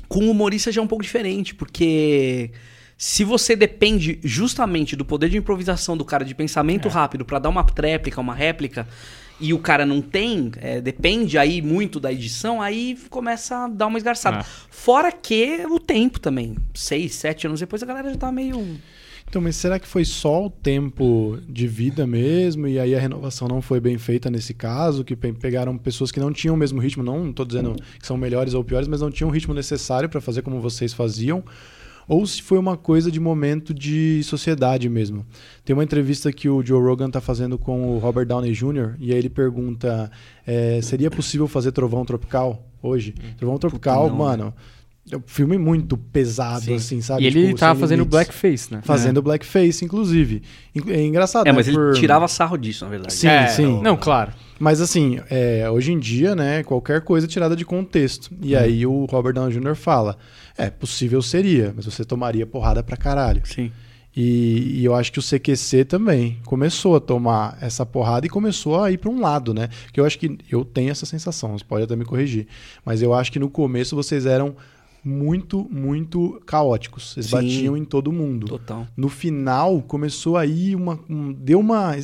com o humorista já é um pouco diferente, porque se você depende justamente do poder de improvisação do cara, de pensamento rápido pra dar uma tréplica, uma réplica, e o cara não tem, é, depende aí muito da edição, aí começa a dar uma esgarçada. Ah. Fora que o tempo também. Seis, sete anos depois a galera já tá meio. Então, mas será que foi só o tempo de vida mesmo? E aí a renovação não foi bem feita nesse caso? Que pe- pegaram pessoas que não tinham o mesmo ritmo, não estou dizendo que são melhores ou piores, mas não tinham o ritmo necessário para fazer como vocês faziam? Ou se foi uma coisa de momento de sociedade mesmo? Tem uma entrevista que o Joe Rogan está fazendo com o Robert Downey Jr. e aí ele pergunta: é, seria possível fazer Trovão Tropical hoje? Trovão Tropical, não, mano. É um filme muito pesado, Sim. assim, sabe? E ele Tipo, tava sem fazendo limites. blackface, né? Fazendo blackface, inclusive. In- É engraçado, É, né? mas ele Por- tirava sarro disso, na verdade. Sim, É, sim. Não, claro. Mas assim, é, hoje em dia, né, qualquer coisa é tirada de contexto. E aí o Robert Downey Jr. fala: é, possível seria, mas você tomaria porrada pra caralho. Sim. E, e eu acho que o CQC também começou a tomar essa porrada e começou a ir pra um lado, né? Que eu acho que eu tenho essa sensação, você pode até me corrigir. Mas eu acho que no começo vocês eram muito, muito caóticos. Vocês Sim. batiam em todo mundo Total. no final começou aí uma um- deu uma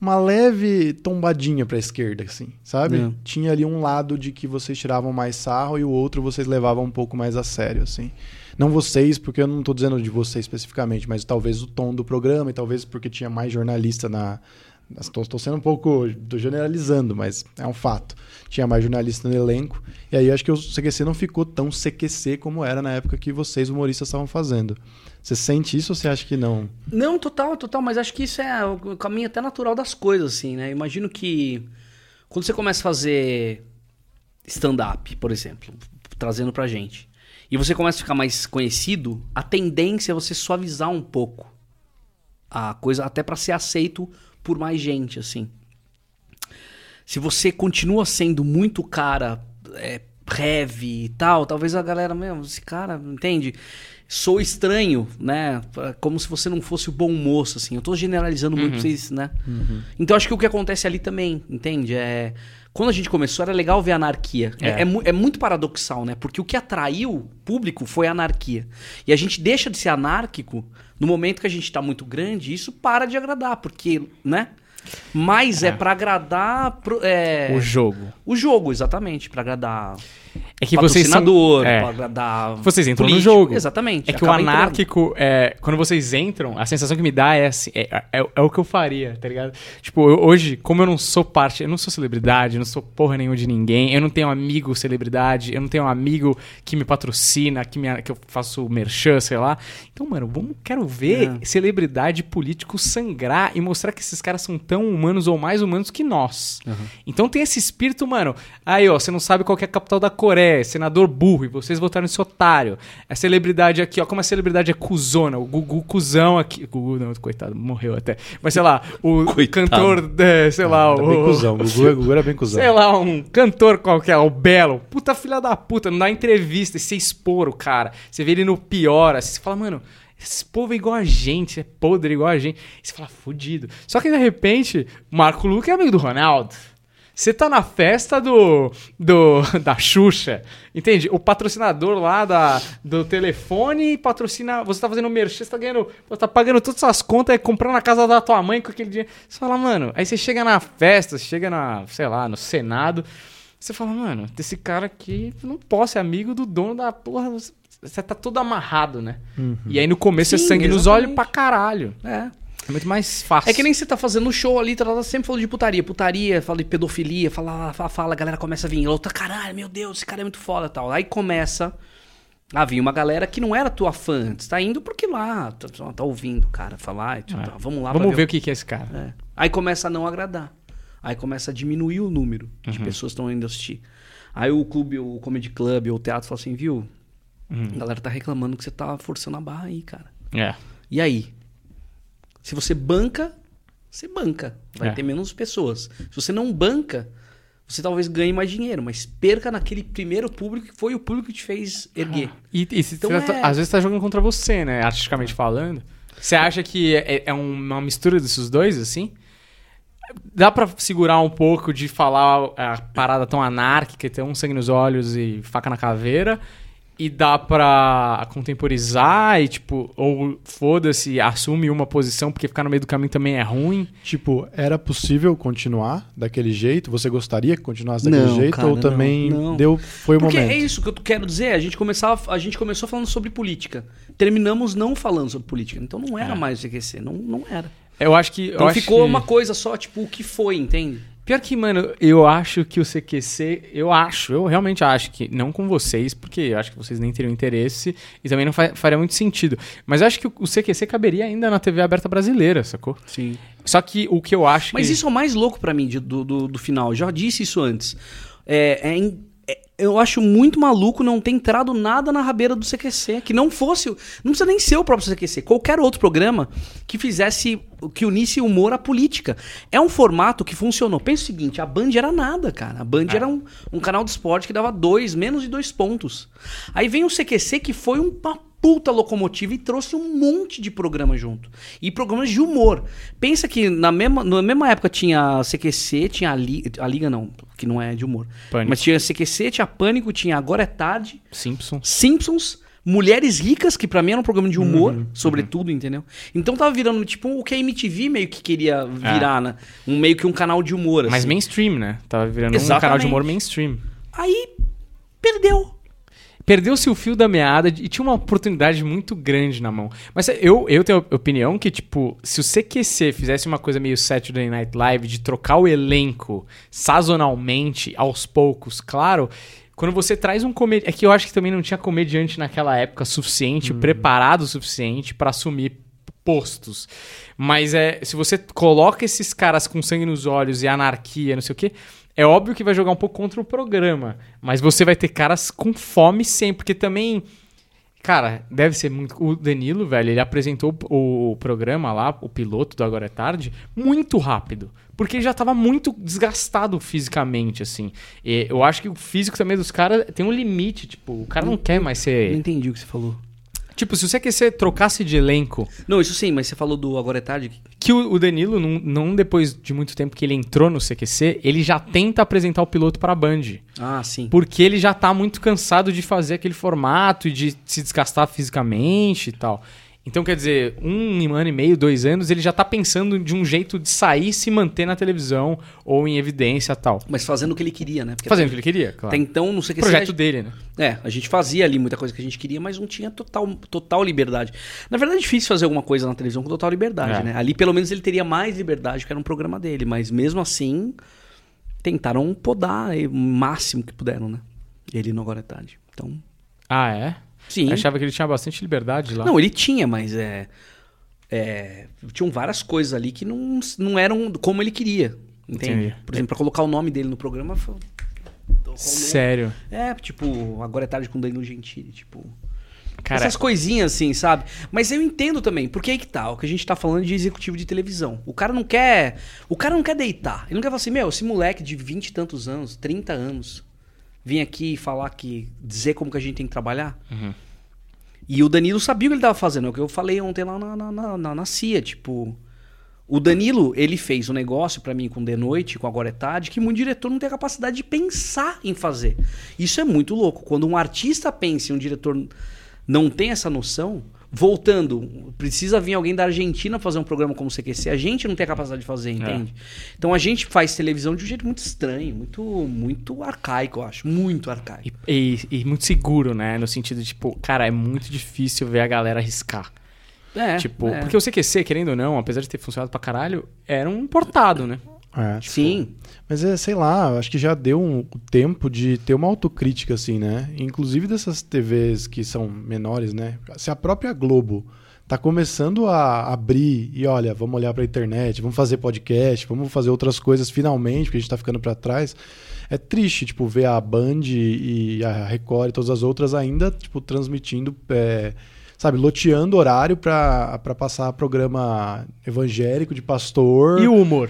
uma leve tombadinha pra esquerda assim, sabe? É. Tinha ali um lado de que vocês tiravam mais sarro e o outro vocês levavam um pouco mais a sério assim. Não vocês, porque eu não tô dizendo de vocês especificamente, mas talvez o tom do programa e talvez porque tinha mais jornalista na Estou sendo um pouco. Tô generalizando, mas é um fato. Tinha mais jornalista no elenco. E aí acho que o CQC não ficou tão CQC como era na época que vocês, humoristas, estavam fazendo. Você sente isso ou você acha que não? Não, total, total, mas acho que isso é o caminho até natural das coisas, assim, né? Imagino que quando você começa a fazer stand-up, por exemplo, trazendo pra gente, e você começa a ficar mais conhecido, a tendência é você suavizar um pouco a coisa, até pra ser aceito por mais gente, assim. Se você continua sendo muito cara é, heavy e tal, talvez a galera, mesmo, esse cara, entende? Sou estranho, né? Como se você não fosse o bom moço, assim. Eu tô generalizando muito pra vocês, né? Então acho que o que acontece ali também, entende? É. Quando a gente começou, era legal ver a anarquia. É, É. é é muito paradoxal, né? Porque o que atraiu o público foi a anarquia. E a gente deixa de ser anárquico no momento que a gente tá muito grande, e isso para de agradar, porque, né? Mas é, É. pra agradar pro- é, O jogo. o jogo, exatamente, pra agradar É que vocês são... é. pra agradar Vocês entram no político. jogo. Exatamente. É que o anárquico, é, quando vocês entram, a sensação que me dá é assim, é, é- é o que eu faria, tá ligado? Tipo, eu- hoje, como eu não sou parte, eu não sou celebridade, eu não sou porra nenhuma de ninguém, eu não tenho amigo celebridade, eu não tenho um amigo que me patrocina, que, me, que eu faço merchan, sei lá. Então, mano, vamos, quero ver É. celebridade político sangrar e mostrar que esses caras são tão humanos ou mais humanos que nós. Então tem esse espírito, mano. Aí, ó, você não sabe qual que é a capital da Coreia, senador burro, e vocês votaram nesse otário. A celebridade aqui, ó, como a celebridade é cuzona, o Gugu cuzão aqui. Gugu, não, coitado, morreu até. Mas sei lá, o Coitado. cantor, é, sei lá, Era o. bem cuzão. O Gugu, o Gugu era bem cuzão. Sei lá, um cantor qualquer, o Belo. Puta filha da puta, não dá entrevista, e você expor o cara. Você vê ele no pior, assim, você fala, mano, esse povo é igual a gente, é podre igual a gente. E você fala, fudido. Só que de repente, Marco Luque é amigo do Ronaldo. Você tá na festa do, do da Xuxa, entende? O patrocinador lá da, do telefone patrocina. Você tá fazendo merchan, você tá ganhando. Você tá pagando todas as contas, é comprando a casa da tua mãe com aquele dinheiro. Você fala, mano, aí você chega na festa, você chega na, sei lá, no Senado. Você fala, mano, desse cara aqui, não posso ser amigo do dono da porra. Você tá todo amarrado, né? E aí no começo é Sim, sangue nos exatamente. olhos pra caralho. É. É muito mais fácil. É que nem você tá fazendo show ali, tá, tá sempre falando de putaria. Putaria, fala de pedofilia, fala, fala, fala, a galera começa a vir. Outra, caralho, meu Deus, esse cara é muito foda e tal. Aí começa a vir uma galera que não era tua fã antes. Tá indo porque lá, tá, tá ouvindo o cara falar. e tipo, tá, vamos lá Vamos ver o o que que é esse cara. É. Aí começa a não agradar. Aí começa a diminuir o número de pessoas que estão indo assistir. Aí o clube, o comedy club, ou o teatro fala assim, viu? A galera tá reclamando que você tá forçando a barra aí, cara. É. E aí? Se você banca, você banca. Vai É. ter menos pessoas. Se você não banca, você talvez ganhe mais dinheiro, mas perca naquele primeiro público que foi o público que te fez erguer. E, e se Então tá- é- às vezes tá jogando contra você, né? Artisticamente falando. Você acha que é, é uma mistura desses dois, assim? Dá pra segurar um pouco de falar a parada tão anárquica, ter um sangue nos olhos e faca na caveira. E dá pra contemporizar e, tipo, ou foda-se, assume uma posição porque ficar no meio do caminho também é ruim. Tipo, era possível continuar daquele jeito? Você gostaria que continuasse daquele Não, jeito? cara, ou também não, não. deu foi o Porque momento? é isso que eu quero dizer. A gente, começava, a gente começou falando sobre política. Terminamos não falando sobre política. Então não era mais o CQC. Não, não era. Eu acho que. eu Então acho ficou que- uma coisa só, tipo, o que foi, entende? Pior que, mano, eu acho que o CQC, eu acho, eu realmente acho que, não com vocês, porque eu acho que vocês nem teriam interesse e também não fa- faria muito sentido. Mas eu acho que o CQC caberia ainda na TV aberta brasileira, sacou? Sim. Só que o que eu acho Mas que... isso é o mais louco pra mim de- do, do, do final. Eu já disse isso antes. É, é in- é- eu acho muito maluco não ter entrado nada na rabeira do CQC. Que não fosse. Não precisa nem ser o próprio CQC. Qualquer outro programa que fizesse. que unisse humor à política. É um formato que funcionou. Pensa o seguinte: a Band era nada, cara. A Band era um, um canal de esporte que dava dois, menos de dois pontos. Aí vem o CQC que foi uma puta locomotiva e trouxe um monte de programa junto. E programas de humor. Pensa que na mesma, na mesma época tinha a CQC, tinha a Liga, a Liga não, que não é de humor. Pânico. Mas tinha CQC, tinha Pânico, tinha Agora é Tarde, Simpsons. Simpsons, Mulheres Ricas, que pra mim era um programa de humor, sobretudo, entendeu? Então tava virando tipo o que a MTV meio que queria virar, né? Um, meio que um canal de humor, assim. Mas mainstream, né? Tava virando um Exatamente. canal de humor mainstream. Aí perdeu. Perdeu-se o fio da meada e tinha uma oportunidade muito grande na mão. Mas eu, eu tenho a opinião que, tipo, se o CQC fizesse uma coisa meio Saturday Night Live de trocar o elenco sazonalmente, aos poucos, claro. Quando você traz um comediante. É que eu acho que também não tinha comediante naquela época suficiente, preparado o suficiente pra assumir postos. Mas é, se você coloca esses caras com sangue nos olhos e anarquia, não sei o quê, é óbvio que vai jogar um pouco contra o programa. Mas você vai ter caras com fome sempre, porque também. Cara, deve ser muito. O Danilo, velho, ele apresentou o, programa lá, o piloto do Agora é Tarde, muito rápido. Porque ele já tava muito desgastado fisicamente, assim. E eu acho que o físico também dos caras tem um limite. Tipo, o cara não quer mais Não ser. entendi o que você falou. Tipo, se você ser, trocasse de elenco, Não, isso sim, mas você falou do Agora é Tarde. que o, o Danilo, não, não depois de muito tempo que ele entrou no CQC, ele já tenta apresentar o piloto pra Band. Ah, sim. Porque ele já tá muito cansado de fazer aquele formato e de se desgastar fisicamente e tal. Então, quer dizer, um ano e meio, dois anos, ele já tá pensando de um jeito de sair e se manter na televisão ou em evidência e tal. Mas fazendo o que ele queria, né? Porque Fazendo o que ele queria, claro. Até então, não sei o que projeto seja- dele, né? É, a gente fazia ali muita coisa que a gente queria, mas não tinha total, total liberdade. Na verdade, é difícil fazer alguma coisa na televisão com total liberdade, É. né? Ali, pelo menos, ele teria mais liberdade, que era um programa dele. Mas mesmo assim, tentaram podar o máximo que puderam, né? Ele no Agora é Tarde. Então, Ah, é? Sim. Eu achava que ele tinha bastante liberdade lá. Não, ele tinha, mas é, é, tinham várias coisas ali que não, não eram como ele queria. Entende? Entendi. Por exemplo, pra colocar o nome dele no programa. Foi... Sério. É, tipo, agora é tarde com Danilo Gentili, tipo. Cara, Essas coisinhas assim, sabe? Mas eu entendo também, porque aí que tá, o que a gente tá falando de executivo de televisão. O cara não quer. O cara não quer deitar. Ele não quer falar assim, meu, esse moleque de 20 e tantos anos, 30 anos, vir aqui e falar que. dizer como que a gente tem que trabalhar. Uhum. E o Danilo sabia o que ele tava fazendo, é o que eu falei ontem lá na, na, na, na- CIA, tipo. O Danilo, ele fez um negócio pra mim com De Noite, com Agora é Tarde, que muito diretor não tem a capacidade de pensar em fazer. Isso é muito louco. Quando um artista pensa e um diretor não tem essa noção, voltando, precisa vir alguém da Argentina fazer um programa como o CQC. A gente não tem a capacidade de fazer, entende? Então a gente faz televisão de um jeito muito estranho, muito, muito arcaico, eu acho. Muito arcaico. E, e- e muito seguro, né? No sentido de, tipo, cara, é muito difícil ver a galera arriscar. É, tipo, é. porque o CQC, querendo ou não, apesar de ter funcionado pra caralho, era um portado, né? É, tipo, Sim. Mas é, sei lá, acho que já deu um tempo de ter uma autocrítica, assim, né? Inclusive dessas TVs que são menores, né? Se a própria Globo tá começando a abrir e olha, vamos olhar pra internet, vamos fazer podcast, vamos fazer outras coisas finalmente, porque a gente tá ficando pra trás. É triste, tipo, ver a Band e a Record e todas as outras ainda, tipo, transmitindo, é, sabe, loteando horário pra passar programa evangélico de pastor. E o humor?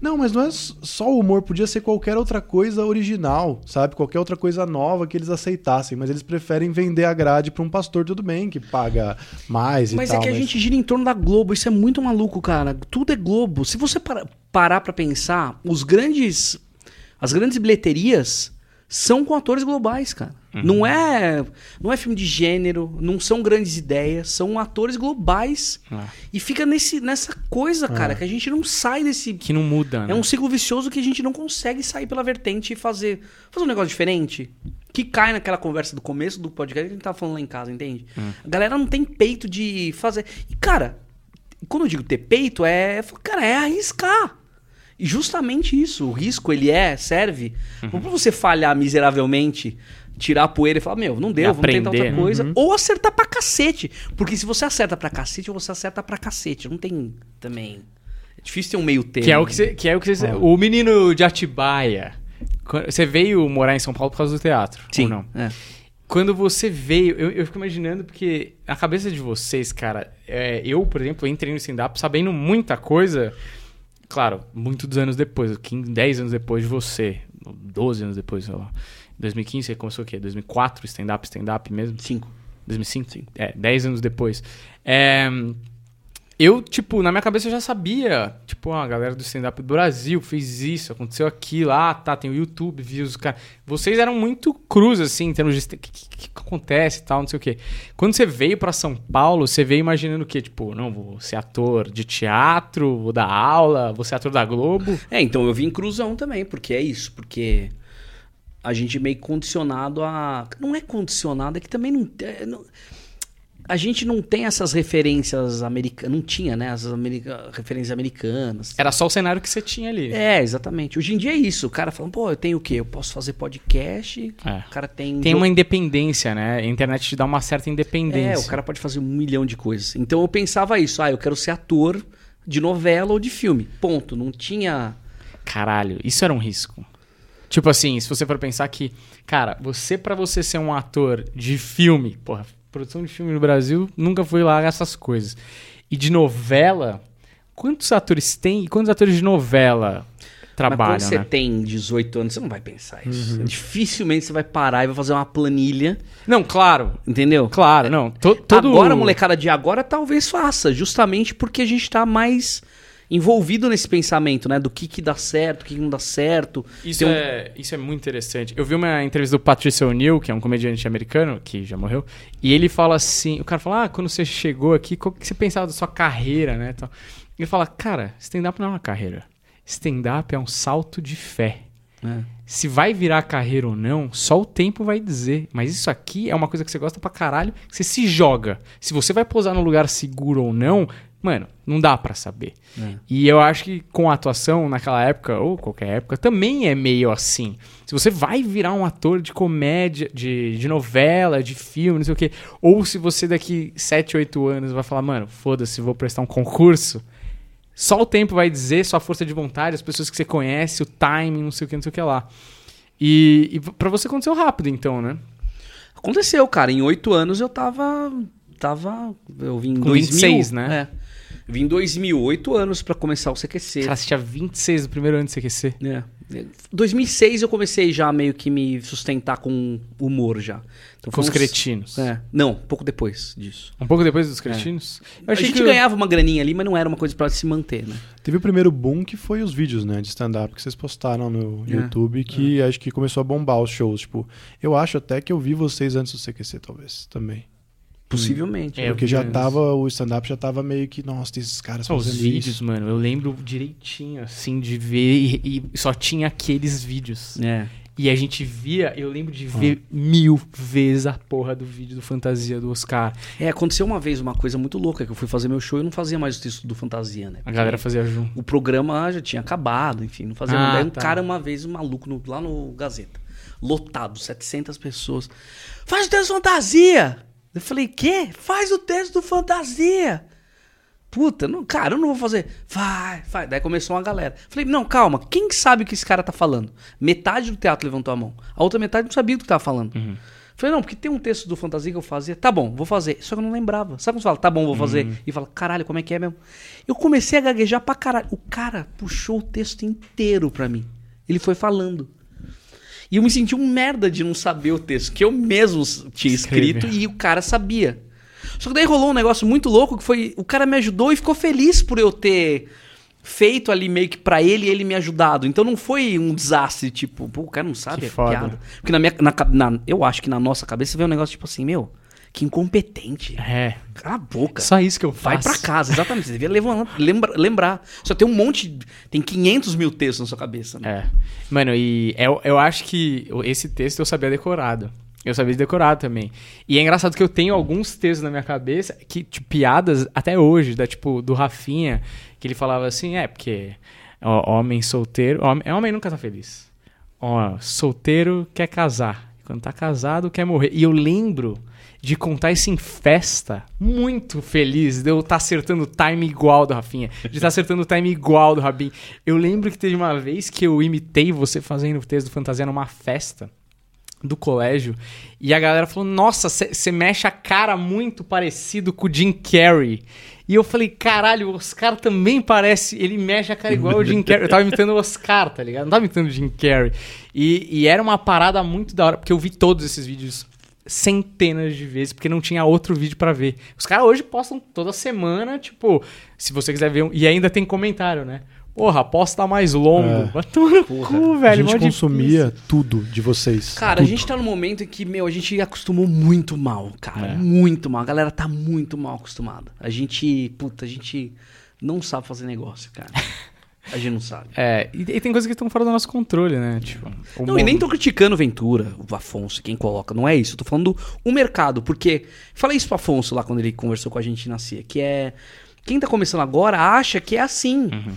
Não, mas não é só o humor, podia ser qualquer outra coisa original, sabe? Qualquer outra coisa nova que eles aceitassem, mas eles preferem vender a grade pra um pastor, tudo bem, que paga mais e Mas tal. é que a gente gira em torno da Globo, isso é muito maluco, cara. Tudo é Globo. Se você para- parar pra pensar, os grandes. As grandes bilheterias são com atores globais, cara. Não é não é filme de gênero, não são grandes ideias, são atores globais. Ah. E fica nesse, nessa coisa, cara, que a gente não sai desse. Que não muda, né? É um ciclo vicioso que a gente não consegue sair pela vertente e fazer, fazer um negócio diferente. Que cai naquela conversa do começo do podcast que a gente tava falando lá em casa, entende? A galera não tem peito de fazer. E, cara, quando eu digo ter peito, é. Cara, é arriscar. E justamente isso. O risco, ele é, serve. Não pra você falhar miseravelmente, tirar a poeira e falar, meu, não deu, vamos tentar outra né? coisa. Ou acertar pra cacete. Porque se você acerta pra cacete, você acerta pra cacete. Não tem também. É difícil ter um meio termo. Que é o que você. Que é o, que você o menino de Atibaia. Você veio morar em São Paulo por causa do teatro? Sim. Ou não? é. Quando você veio, eu, eu fico imaginando, porque a cabeça de vocês, cara, é, eu, por exemplo, entrei no stand-up sabendo muita coisa, claro, muitos anos depois, 15, 10 anos depois de você, 12 anos depois, sei lá. 2015 você começou o quê? 2004, stand-up, stand-up mesmo? Cinco. 2005? É, 10 anos depois. É, eu, tipo, na minha cabeça eu já sabia. Tipo, a galera do stand-up do Brasil fez isso, aconteceu aquilo. Ah, tá, tem o YouTube, views, os caras. Vocês eram muito cruz, assim, em termos de. O que, que, que acontece e tal, não sei o quê. Quando você veio pra São Paulo, você veio imaginando o quê? Tipo, não, vou ser ator de teatro, vou dar aula, vou ser ator da Globo. É, então eu vim cruzão também, porque é isso, porque a gente é meio condicionado a. Não é condicionado, é que também não. é, não- a gente não tem essas referências americanas. Não tinha, né? As america- referências americanas. Era só o cenário que você tinha ali. É, exatamente. Hoje em dia é isso. O cara fala, pô, eu tenho o quê? Eu posso fazer podcast. É. O cara tem. Tem uma independência, né? A internet te dá uma certa É, independência. o cara pode fazer um milhão de coisas. Então eu pensava isso. Ah, eu quero ser ator de novela ou de filme. Ponto. Não tinha. Caralho, isso era um risco. Tipo assim, se você for pensar que, cara, você pra você ser um ator de filme, porra, produção de filme no Brasil nunca foi lá essas coisas. E de novela, quantos atores tem e quantos atores de novela trabalham, Mas quando você né? tem 18 anos, você não vai pensar isso. Dificilmente você vai parar e vai fazer uma planilha, Não, claro, entendeu? claro, não. To, todo... Agora, molecada de agora, talvez faça, justamente porque a gente tá mais envolvido nesse pensamento, né? Do que que dá certo, o que, que não dá certo. Isso, um- é, isso é muito interessante. Eu vi uma entrevista do Patrice O'Neill, que é um comediante americano, que já morreu, e ele fala assim, o cara fala, ah, quando você chegou aqui, qual que você pensava da sua carreira, né? tal. Ele fala, cara, stand-up não é uma carreira. Stand-up é um salto de fé. É. Se vai virar carreira ou não, só o tempo vai dizer. Mas isso aqui é uma coisa que você gosta pra caralho, que você se joga. Se você vai pousar num lugar seguro ou não, mano, não dá pra saber. É. E eu acho que com a atuação naquela época, ou qualquer época, também é meio assim. Se você vai virar um ator de comédia, de, de novela, de filme, não sei o quê, ou se você daqui 7, 8 anos vai falar, mano, foda-se, vou prestar um concurso, só o tempo vai dizer, sua força de vontade, as pessoas que você conhece, o timing, não sei o que, não sei o que lá. E, e pra você aconteceu rápido, então, né? Aconteceu, cara. Em oito anos eu tava. Tava. Eu vim em Com 2000, 26, né? É. Vim em 2000, oito anos pra começar o CQC. Cara, você tinha 26 no primeiro ano de CQC. É. 2006 eu comecei já meio que me sustentar com humor já. Então, Com os foi uns- cretinos. É. Não, pouco depois disso. Um pouco depois dos cretinos. Eu a achei gente que ganhava uma graninha ali, mas não era uma coisa pra se manter, né? Teve o primeiro boom que foi os vídeos, né, de stand-up que vocês postaram no É, YouTube, que acho que começou a bombar os shows. Tipo, eu acho até que eu vi vocês antes do CQC, talvez, também. Possivelmente. É, Porque já tava, o stand-up já tava meio que, nossa, tem esses caras Os fazendo vídeos, isso. mano, eu lembro direitinho, assim, de ver e, e só tinha aqueles vídeos. É. E a gente via, eu lembro de ver mil vezes a porra do vídeo do Fantasia do Oscar. É, aconteceu uma vez uma coisa muito louca, que eu fui fazer meu show e não fazia mais o texto do Fantasia, né? A galera fazia junto. O programa já tinha acabado, enfim, não fazia Ah. Daí um tá. cara, uma vez, um maluco, no- lá no Gazeta, lotado, 700 pessoas. Faz o texto do Fantasia! Eu falei, quê? Faz o texto do Fantasia! Puta, não, cara, eu não vou fazer. Vai, vai. Daí começou uma galera. Falei, não, calma, quem sabe o que esse cara tá falando? Metade do teatro levantou a mão. A outra metade não sabia do que tava falando. Falei, não, porque tem um texto do Fantasia que eu fazia. Tá bom, vou fazer. Só que eu não lembrava. Sabe quando você fala, tá bom, vou fazer? E fala, caralho, como é que é mesmo? Eu comecei a gaguejar pra caralho. O cara puxou o texto inteiro pra mim. Ele foi falando. E eu me senti um merda de não saber o texto, que eu mesmo tinha Escreve. escrito e o cara sabia. Só que daí rolou um negócio muito louco que foi. O cara me ajudou e ficou feliz por eu ter feito ali meio que pra ele e ele me ajudado. Então não foi um desastre, tipo, pô, o cara não sabe Que a foda. piada. Porque na minha. Na, na- eu acho que na nossa cabeça veio um negócio tipo assim, meu, que incompetente. É, Cala a boca. só isso que eu Vai faço. pra casa, exatamente. Você devia levan- lembra- lembrar. Só tem um monte. Tem 500 mil textos na sua cabeça, né? É. Mano, e eu, eu acho que esse texto eu sabia decorado. Eu sabia decorado também. E é engraçado que eu tenho alguns textos na minha cabeça que, tipo, piadas até hoje, da, tipo, do Rafinha, que ele falava assim, é, porque ó, homem solteiro. Homem, homem nunca tá feliz. Ó, solteiro quer casar. Quando tá casado, quer morrer. E eu lembro de contar isso em festa, muito feliz, de eu estar acertando o time igual do Rafinha, de estar acertando o time igual do Rabin. Eu lembro que teve uma vez que eu imitei você fazendo o texto do Fantasia numa festa do colégio e a galera falou: Nossa, você mexe a cara muito parecido com o Jim Carrey. E eu falei: Caralho, o Oscar também parece. Ele mexe a cara igual o Jim Carrey. Eu tava imitando o Oscar, tá ligado? Não tava imitando o Jim Carrey. E, e era uma parada muito da hora, porque eu vi todos esses vídeos centenas de vezes, porque não tinha outro vídeo pra ver. Os caras hoje postam toda semana, tipo, se você quiser ver. um- E ainda tem comentário, né? Porra, posta mais longo. É. Vai tomar cu, A velho. gente mó consumia difícil. tudo de vocês. Cara, a Tudo. gente tá num momento em que, meu, a gente acostumou muito mal, cara. É. Muito mal. A galera tá muito mal acostumada. A gente, puta, a gente não sabe fazer negócio, cara. A gente não sabe. É, e, e tem coisas que estão fora do nosso controle, né? Tipo, Não, e nem mundo- tô criticando o Ventura, o Afonso, quem coloca. Não é isso. Eu tô falando o mercado. Porque. Falei isso pro Afonso lá quando ele conversou com a gente na CIA, que é. Quem tá começando agora acha que é assim. Uhum.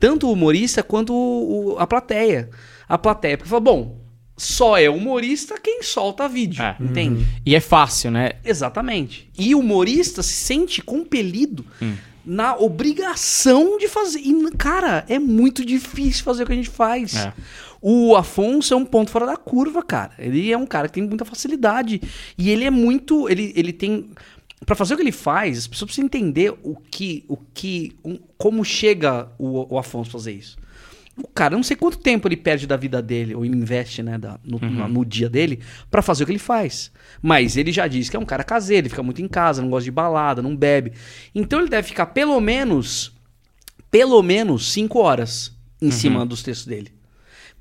Tanto o humorista quanto o- o- a plateia. A plateia. Porque fala, bom, só é humorista quem solta vídeo. É. Entende? E é fácil, né? Exatamente. E o humorista se sente compelido Hum. Na obrigação de fazer. E, cara, é muito difícil fazer o que a gente faz. É. O Afonso é um ponto fora da curva, cara. Ele é um cara que tem muita facilidade. E ele é muito. Ele, ele tem. Pra fazer o que ele faz, as pessoas precisam entender o que. O que um- como chega o, o Afonso a fazer isso. O cara, não sei quanto tempo ele perde da vida dele, ou ele investe, né, da- no, no- no dia dele, pra fazer o que ele faz. Mas ele já diz que é um cara caseiro, ele fica muito em casa, não gosta de balada, não bebe. Então ele deve ficar pelo menos, pelo menos 5 horas em cima dos textos dele.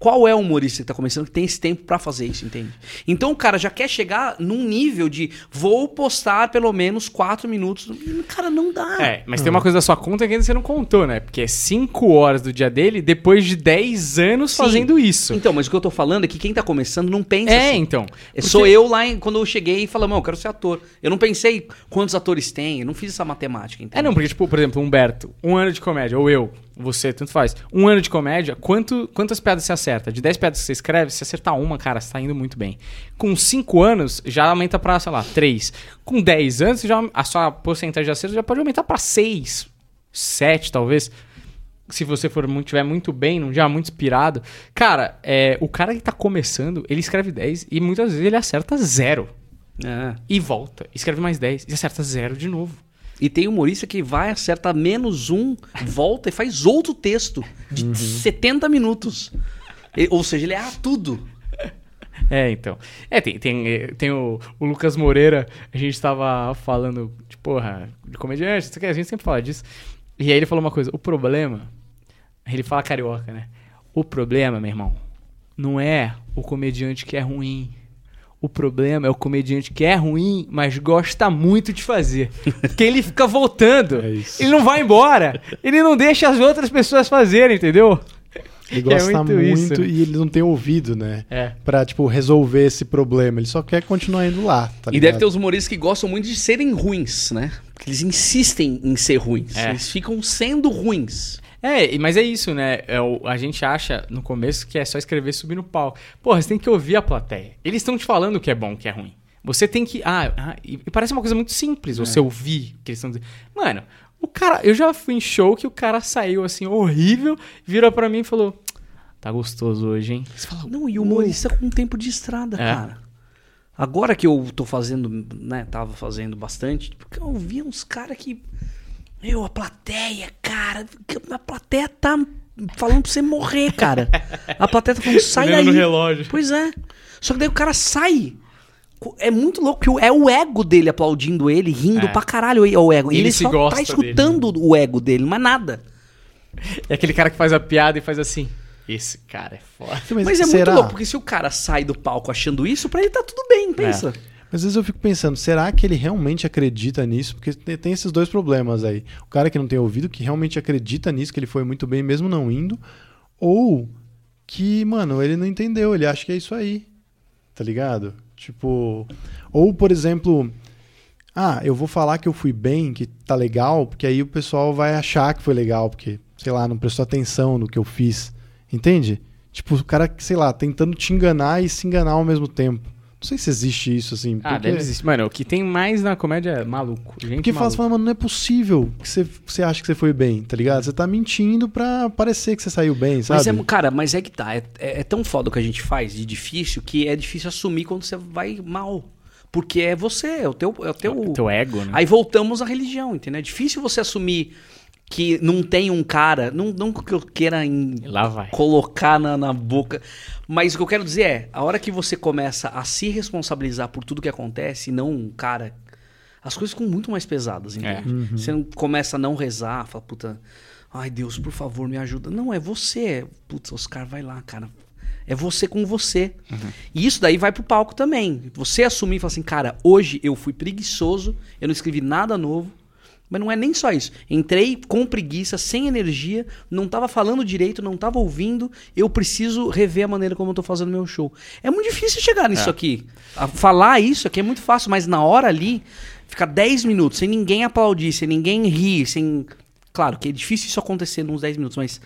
Qual é o humorista que tá começando que tem esse tempo pra fazer isso, entende? Então o cara já quer chegar num nível de vou postar pelo menos 4 minutos. Cara, não dá. É, mas tem uma coisa da sua conta que ainda você não contou, né? Porque é 5 horas do dia dele depois de 10 anos Sim. fazendo isso. Então, mas o que eu tô falando é que quem tá começando não pensa É, assim. então. É, Sou eu lá em- quando eu cheguei e falei, mano, eu quero ser ator. Eu não pensei quantos atores tem, eu não fiz essa matemática. Entende? É, não, porque, tipo, por exemplo, Humberto, um ano de comédia, ou eu, você, tanto faz. Um ano de comédia, quanto, quantas piadas você acerta? De 10 piadas que você escreve, se acertar uma, cara, você tá indo muito bem. Com 5 anos, já aumenta pra, sei lá, 3. Com 10 anos, já, a sua porcentagem de acerto já pode aumentar pra 6, 7, talvez. Se você for muito, tiver muito bem, num dia muito inspirado. Cara, é, o cara que tá começando, ele escreve 10 e muitas vezes ele acerta zero. É. E volta. Escreve mais 10 e acerta zero de novo. E tem humorista que vai, acerta menos um, volta e faz outro texto de Uhum. 70 minutos. E- ou seja, ele erra tudo. É, então. É, tem, tem, eh, tem o, o Lucas Moreira, a gente tava falando de porra, de comediante, a gente sempre fala disso. E aí ele falou uma coisa, o problema, ele fala carioca, né? O problema, meu irmão, não é o comediante que é ruim. O problema é o comediante que é ruim, mas gosta muito de fazer. Porque ele fica voltando. É isso. Ele não vai embora. Ele não deixa as outras pessoas fazerem, entendeu? Ele É gosta muito muito, isso. e ele não tem ouvido, né? É. Pra, tipo, resolver esse problema. Ele só quer continuar indo lá, tá e ligado? deve ter os humoristas que gostam muito de serem ruins, né? Porque eles insistem em ser ruins. É. Eles ficam sendo ruins. É, mas é isso, né? É o- a gente acha no começo que é só escrever e subir no palco. Porra, você tem que ouvir a plateia. Eles estão te falando o que é bom, o que é ruim. Você tem que. Ah, ah, e parece uma coisa muito simples você ouvir o que eles estão dizendo. Mano, o cara. Eu já fui em show que o cara saiu assim, horrível, virou pra mim e falou: Tá gostoso hoje, hein? Você fala, Não, e o humorista com tempo de estrada, É. cara. Agora que eu tô fazendo, né, tava fazendo bastante, porque eu vi uns caras que. Meu, a plateia, cara, a plateia tá falando pra você morrer, cara. A plateia tá falando, sai Olhando daí. no relógio. Pois é. Só que daí o cara sai. É muito louco, que é o ego dele aplaudindo ele, rindo É. pra caralho é o ego. Ele ele se só gosta tá dele, escutando o ego dele, mas nada. É aquele cara que faz a piada e faz assim. Esse cara é foda. Mas, Mas, é será? muito louco, porque se o cara sai do palco achando isso, pra ele tá tudo bem, pensa. Às vezes eu fico pensando, será que ele realmente acredita nisso? Porque te- tem esses dois problemas aí. O cara que não tem ouvido, que realmente acredita nisso, que ele foi muito bem mesmo não indo, ou que, mano, ele não entendeu, ele acha que é isso aí. Tá ligado? Tipo, ou por exemplo, ah, eu vou falar que eu fui bem, que tá legal, porque aí o pessoal vai achar que foi legal, porque, sei lá, não prestou atenção no que eu fiz. Entende? Tipo, o cara, sei lá, tentando te enganar e se enganar ao mesmo tempo. Não sei se existe isso, assim. Ah, porque- deve existir. Mano, o que tem mais na comédia é maluco. Gente Porque fala, maluca. fala, mano, não é possível que você, você acha que você foi bem, tá ligado? Você tá mentindo pra parecer que você saiu bem, sabe? Mas é, cara, mas é que tá. É, é- é tão foda o que a gente faz de difícil que é difícil assumir quando você vai mal. Porque é você, é o teu. É o teu, O teu ego, né? Aí voltamos à religião, entendeu? É difícil você assumir que não tem um cara. Não, não que eu queira em- colocar na, na boca. Mas o que eu quero dizer é, a hora que você começa a se responsabilizar por tudo que acontece, e não um cara. As coisas ficam muito mais pesadas, entende? Você não começa a não rezar, fala, puta, ai Deus, por favor, me ajuda. Não, é você. Putz, Oscar, vai lá, cara. É você com você. E isso daí vai pro palco também. Você assumir e falar assim, cara, hoje eu fui preguiçoso, eu não escrevi nada novo. Mas não é nem só isso. Entrei com preguiça, sem energia, não tava falando direito, não tava ouvindo. Eu preciso rever a maneira como eu tô fazendo meu show. É muito difícil chegar nisso aqui. A falar isso aqui é muito fácil, mas na hora ali, ficar 10 minutos sem ninguém aplaudir, sem ninguém rir, sem. Claro que é difícil isso acontecer nos 10 minutos, mas.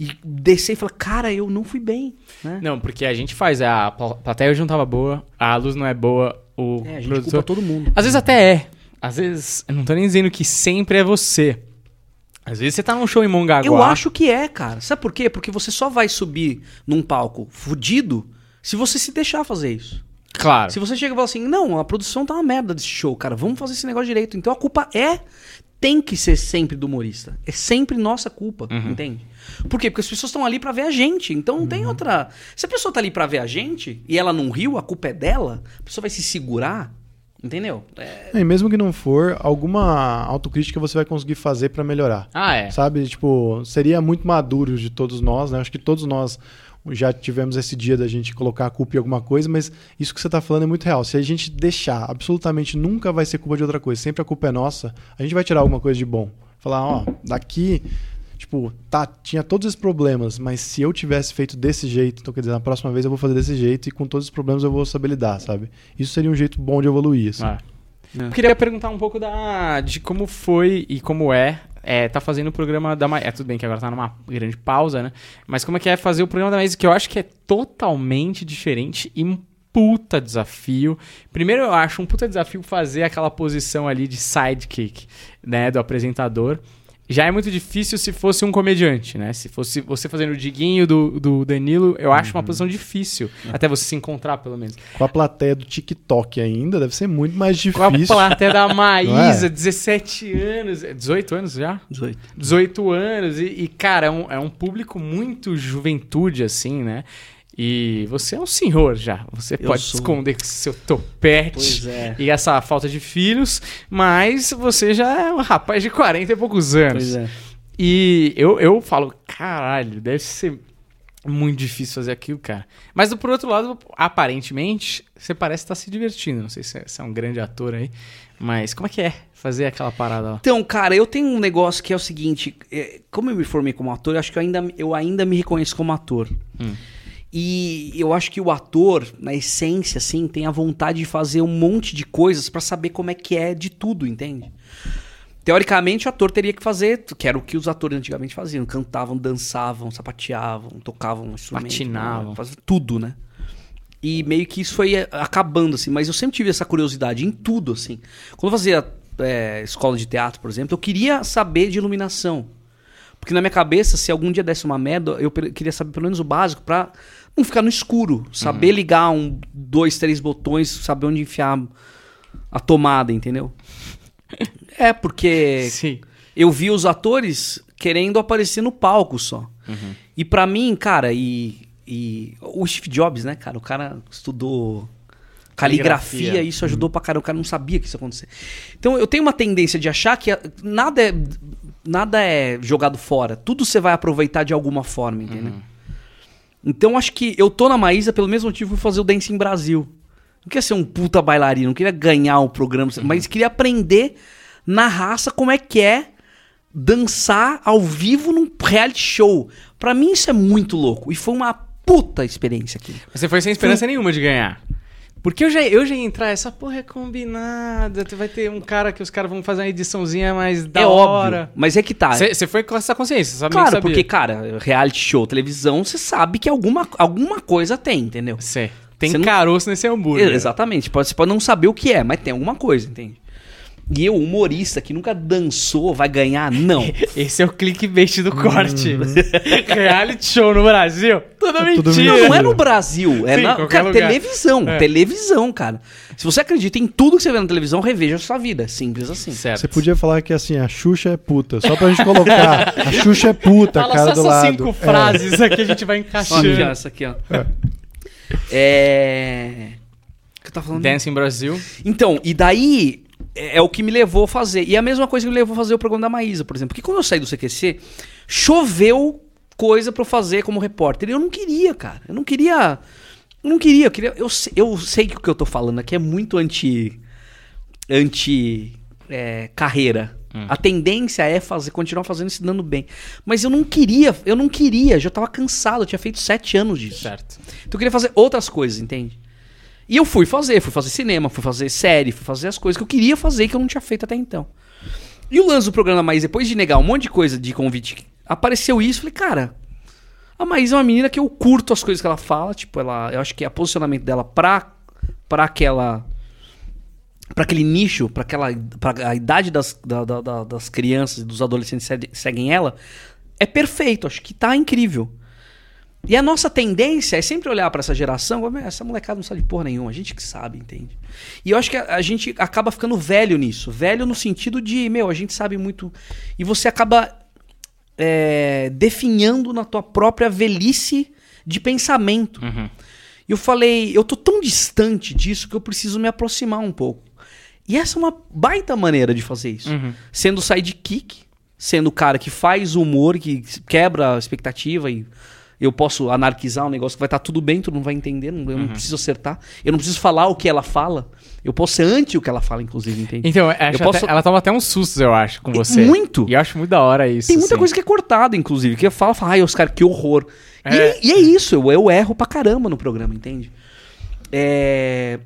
E descer e falar, cara, eu não fui bem. Né? Não, porque a gente faz, a pla- plateia hoje não tava boa, a luz não é boa, o É, a gente produtor... todo mundo. Às vezes até é. Às vezes, eu não tô nem dizendo que sempre é você. Às vezes você tá num show em Mongaguá. Eu acho que é, cara. Sabe por quê? Porque você só vai subir num palco fudido se você se deixar fazer isso. Claro. Se você chega e fala assim, não, a produção tá uma merda desse show, cara, vamos fazer esse negócio direito. Então a culpa é, tem que ser sempre do humorista. É sempre nossa culpa, entende? Por quê? Porque as pessoas estão ali pra ver a gente. Então não tem outra. Se a pessoa tá ali pra ver a gente e ela não riu, a culpa é dela, a pessoa vai se segurar, entendeu? É, E mesmo que não for, alguma autocrítica você vai conseguir fazer pra melhorar. Ah, é. Sabe? Tipo, seria muito maduro de todos nós, né? Acho que todos nós já tivemos esse dia da gente colocar a culpa em alguma coisa, mas isso que você tá falando é muito real. Se a gente deixar, absolutamente nunca vai ser culpa de outra coisa, sempre a culpa é nossa, a gente vai tirar alguma coisa de bom. Falar, ó, daqui, tipo, tá, tinha todos esses problemas, mas se eu tivesse feito desse jeito, então quer dizer, na próxima vez eu vou fazer desse jeito e com todos os problemas eu vou saber lidar, sabe? Isso seria um jeito bom de evoluir, assim. Ah. É. Eu queria perguntar um pouco da, de como foi e como é, é tá fazendo o programa da Maísa. É, tudo bem que agora tá numa grande pausa, né? Mas como é que é fazer o programa da Maísa, que eu acho que é totalmente diferente e um puta desafio. Primeiro eu acho um puta desafio fazer aquela posição ali de sidekick, né, do apresentador. Já é muito difícil se fosse um comediante, né? Se fosse você fazendo o diguinho do, do Danilo, eu acho uma posição difícil. Até você se encontrar, pelo menos. Com a plateia do TikTok ainda, deve ser muito mais Com a difícil. plateia da Maísa, é? 17 anos. é 18 anos já? 18. 18 anos. E, e, cara, é um, é um público muito juventude, assim, né? E você é um senhor já. Você Eu pode sou. esconder com seu topete Pois é. e essa falta de filhos, mas você já é um rapaz de 40 e poucos anos. Pois é. E eu, eu falo, caralho, deve ser É muito difícil fazer aquilo, cara. Mas por outro lado, aparentemente, você parece estar se divertindo. Não sei se você é um grande ator aí. Mas como é que é fazer aquela parada lá? Então, cara, eu tenho um negócio que é o seguinte: é, como eu me formei como ator, eu acho que eu ainda, eu ainda me reconheço como ator. Hum. E eu acho que o ator, na essência, assim, tem a vontade de fazer um monte de coisas pra saber como é que é de tudo, entende? Teoricamente, o ator teria que fazer, que era o que os atores antigamente faziam: cantavam, dançavam, sapateavam, tocavam instrumentos, Patinavam. né? faziam tudo, né? E meio que isso foi eh, acabando, assim. Mas eu sempre tive essa curiosidade em tudo, assim. Quando eu fazia eh, escola de teatro, por exemplo, eu queria saber de iluminação. Porque na minha cabeça, se algum dia desse uma merda, eu queria saber pelo menos o básico pra não ficar no escuro. Saber ligar um, dois, três botões, saber onde enfiar a tomada, entendeu? É, porque Sim. eu vi os atores querendo aparecer no palco só. E pra mim, cara, e, e o Steve Jobs, né, cara, o cara estudou caligrafia, Caligrafia. isso ajudou pra caramba, o cara não sabia que isso ia acontecer. Então eu tenho uma tendência de achar que nada é nada é jogado fora, tudo você vai aproveitar de alguma forma, entendeu? Então acho que eu tô na Maísa pelo mesmo motivo de fazer o Dancing Brasil. Não queria ser um puta bailarino, não queria ganhar o programa, mas queria aprender na raça como é que é dançar ao vivo num reality show. Pra mim isso é muito louco. E foi uma puta experiência aqui. Você foi sem esperança nenhuma de ganhar. Porque eu já, eu já ia entrar, essa porra é combinada. Vai ter um cara que os caras vão fazer uma ediçãozinha mais da é hora. óbvio. Mas é que tá. Você foi com essa consciência, você sabe claro, sabia. porque, cara, reality show, televisão, você sabe que alguma, alguma coisa tem, entendeu? Cê, tem não- caroço nesse hambúrguer. Exatamente. Pode, você pode não saber o que é, mas tem alguma coisa, entende? E eu, humorista que nunca dançou, vai ganhar? Não. Esse é o clickbait do corte. Uhum. Reality show no Brasil? Tudo tudo mentira. Não, não é no Brasil, é Sim, na cara, lugar. televisão. É. Televisão, cara. Se você acredita em tudo que você vê na televisão, reveja a sua vida. É Simples assim. Certo. Você podia falar que assim, a Xuxa é puta. Só pra gente colocar. A Xuxa é puta, Fala cara só do essas lado. cinco É. frases aqui a gente vai encaixando. essa aqui, ó. É. O que eu tava falando? Dancing Brasil. Então, e daí é, é o que me levou a fazer. E é a mesma coisa que me levou a fazer o programa da Maísa, por exemplo. Porque quando eu saí do CQC, choveu coisa pra eu fazer como repórter. E eu não queria, cara. Eu não queria. Eu não queria. Eu, queria, eu, eu sei que o que eu tô falando aqui é muito anti. anti. é, carreira. A tendência é fazer, continuar fazendo e se dando bem. Mas eu não queria, eu não queria, já tava cansado, eu tinha feito sete anos disso. Certo. Então eu queria fazer outras coisas, entende? E eu fui fazer, fui fazer cinema, fui fazer série, fui fazer as coisas que eu queria fazer que eu não tinha feito até então. E o lance do programa Mais, depois de negar um monte de coisa de convite, apareceu isso, falei, cara, a Maísa é uma menina que eu curto as coisas que ela fala, tipo, ela, eu acho que é o posicionamento dela pra, pra aquela para aquele nicho, para aquela pra a idade das, da- da- da- das crianças e dos adolescentes seguem ela, é perfeito, acho que tá incrível. E a nossa tendência é sempre olhar pra essa geração, e falar, "Meu, essa molecada não sabe de porra nenhuma, a gente que sabe, entende? E eu acho que a, a gente acaba ficando velho nisso, velho no sentido de, meu, a gente sabe muito e você acaba é, definhando na tua própria velhice de pensamento. Uhum. E eu falei, eu tô tão distante disso que eu preciso me aproximar um pouco. E essa é uma baita maneira de fazer isso. Uhum. Sendo sidekick, sendo o cara que faz humor, que quebra a expectativa e eu posso anarquizar um negócio que vai estar tudo bem, tu não vai entender, não- Uhum. eu não preciso acertar. Eu não preciso falar o que ela fala. Eu posso ser anti o que ela fala, inclusive, entende? Então, eu acho Eu posso- até- ela toma até uns sustos, eu acho, com você. Muito. E eu acho muito da hora isso. Tem muita assim. coisa que é cortada, inclusive, que fala, fala ai, Oscar, que horror. E- É. E, é isso, eu, eu erro pra caramba no programa, entende? É...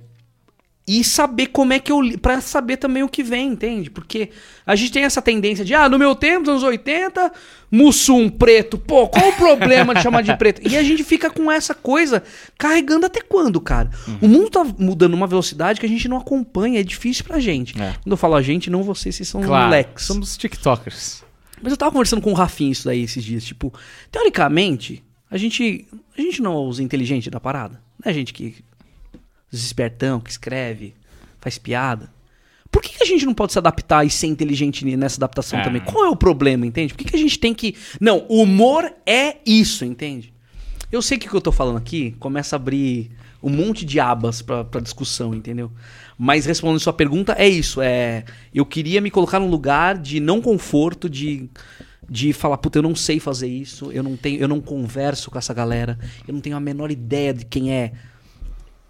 E saber como é que eu. li- Pra saber também o que vem, entende? Porque a gente tem essa tendência de, ah, no meu tempo, nos anos 80, Mussum preto. Pô, qual o problema de chamar de preto? E a gente fica com essa coisa carregando até quando, cara? O mundo tá mudando numa velocidade que a gente não acompanha, é difícil pra gente. É. Quando eu falo a gente, não vocês, vocês são Claro, moleques. somos tiktokers. Mas eu tava conversando com o Rafinha isso daí esses dias. Tipo, teoricamente, a gente, a gente não é os inteligentes da parada. Não é a gente que. Os espertão, que escreve, faz piada. Por que, que a gente não pode se adaptar e ser inteligente nessa adaptação É. também? Qual é o problema, entende? Por que, que a gente tem que. Não, o humor é isso, entende? Eu sei que o que eu tô falando aqui começa a abrir um monte de abas pra, pra discussão, entendeu? Mas respondendo sua pergunta, é isso. É, eu queria me colocar num lugar de não conforto, de, de falar, puta, eu não sei fazer isso, eu não tenho, eu não converso com essa galera, eu não tenho a menor ideia de quem é.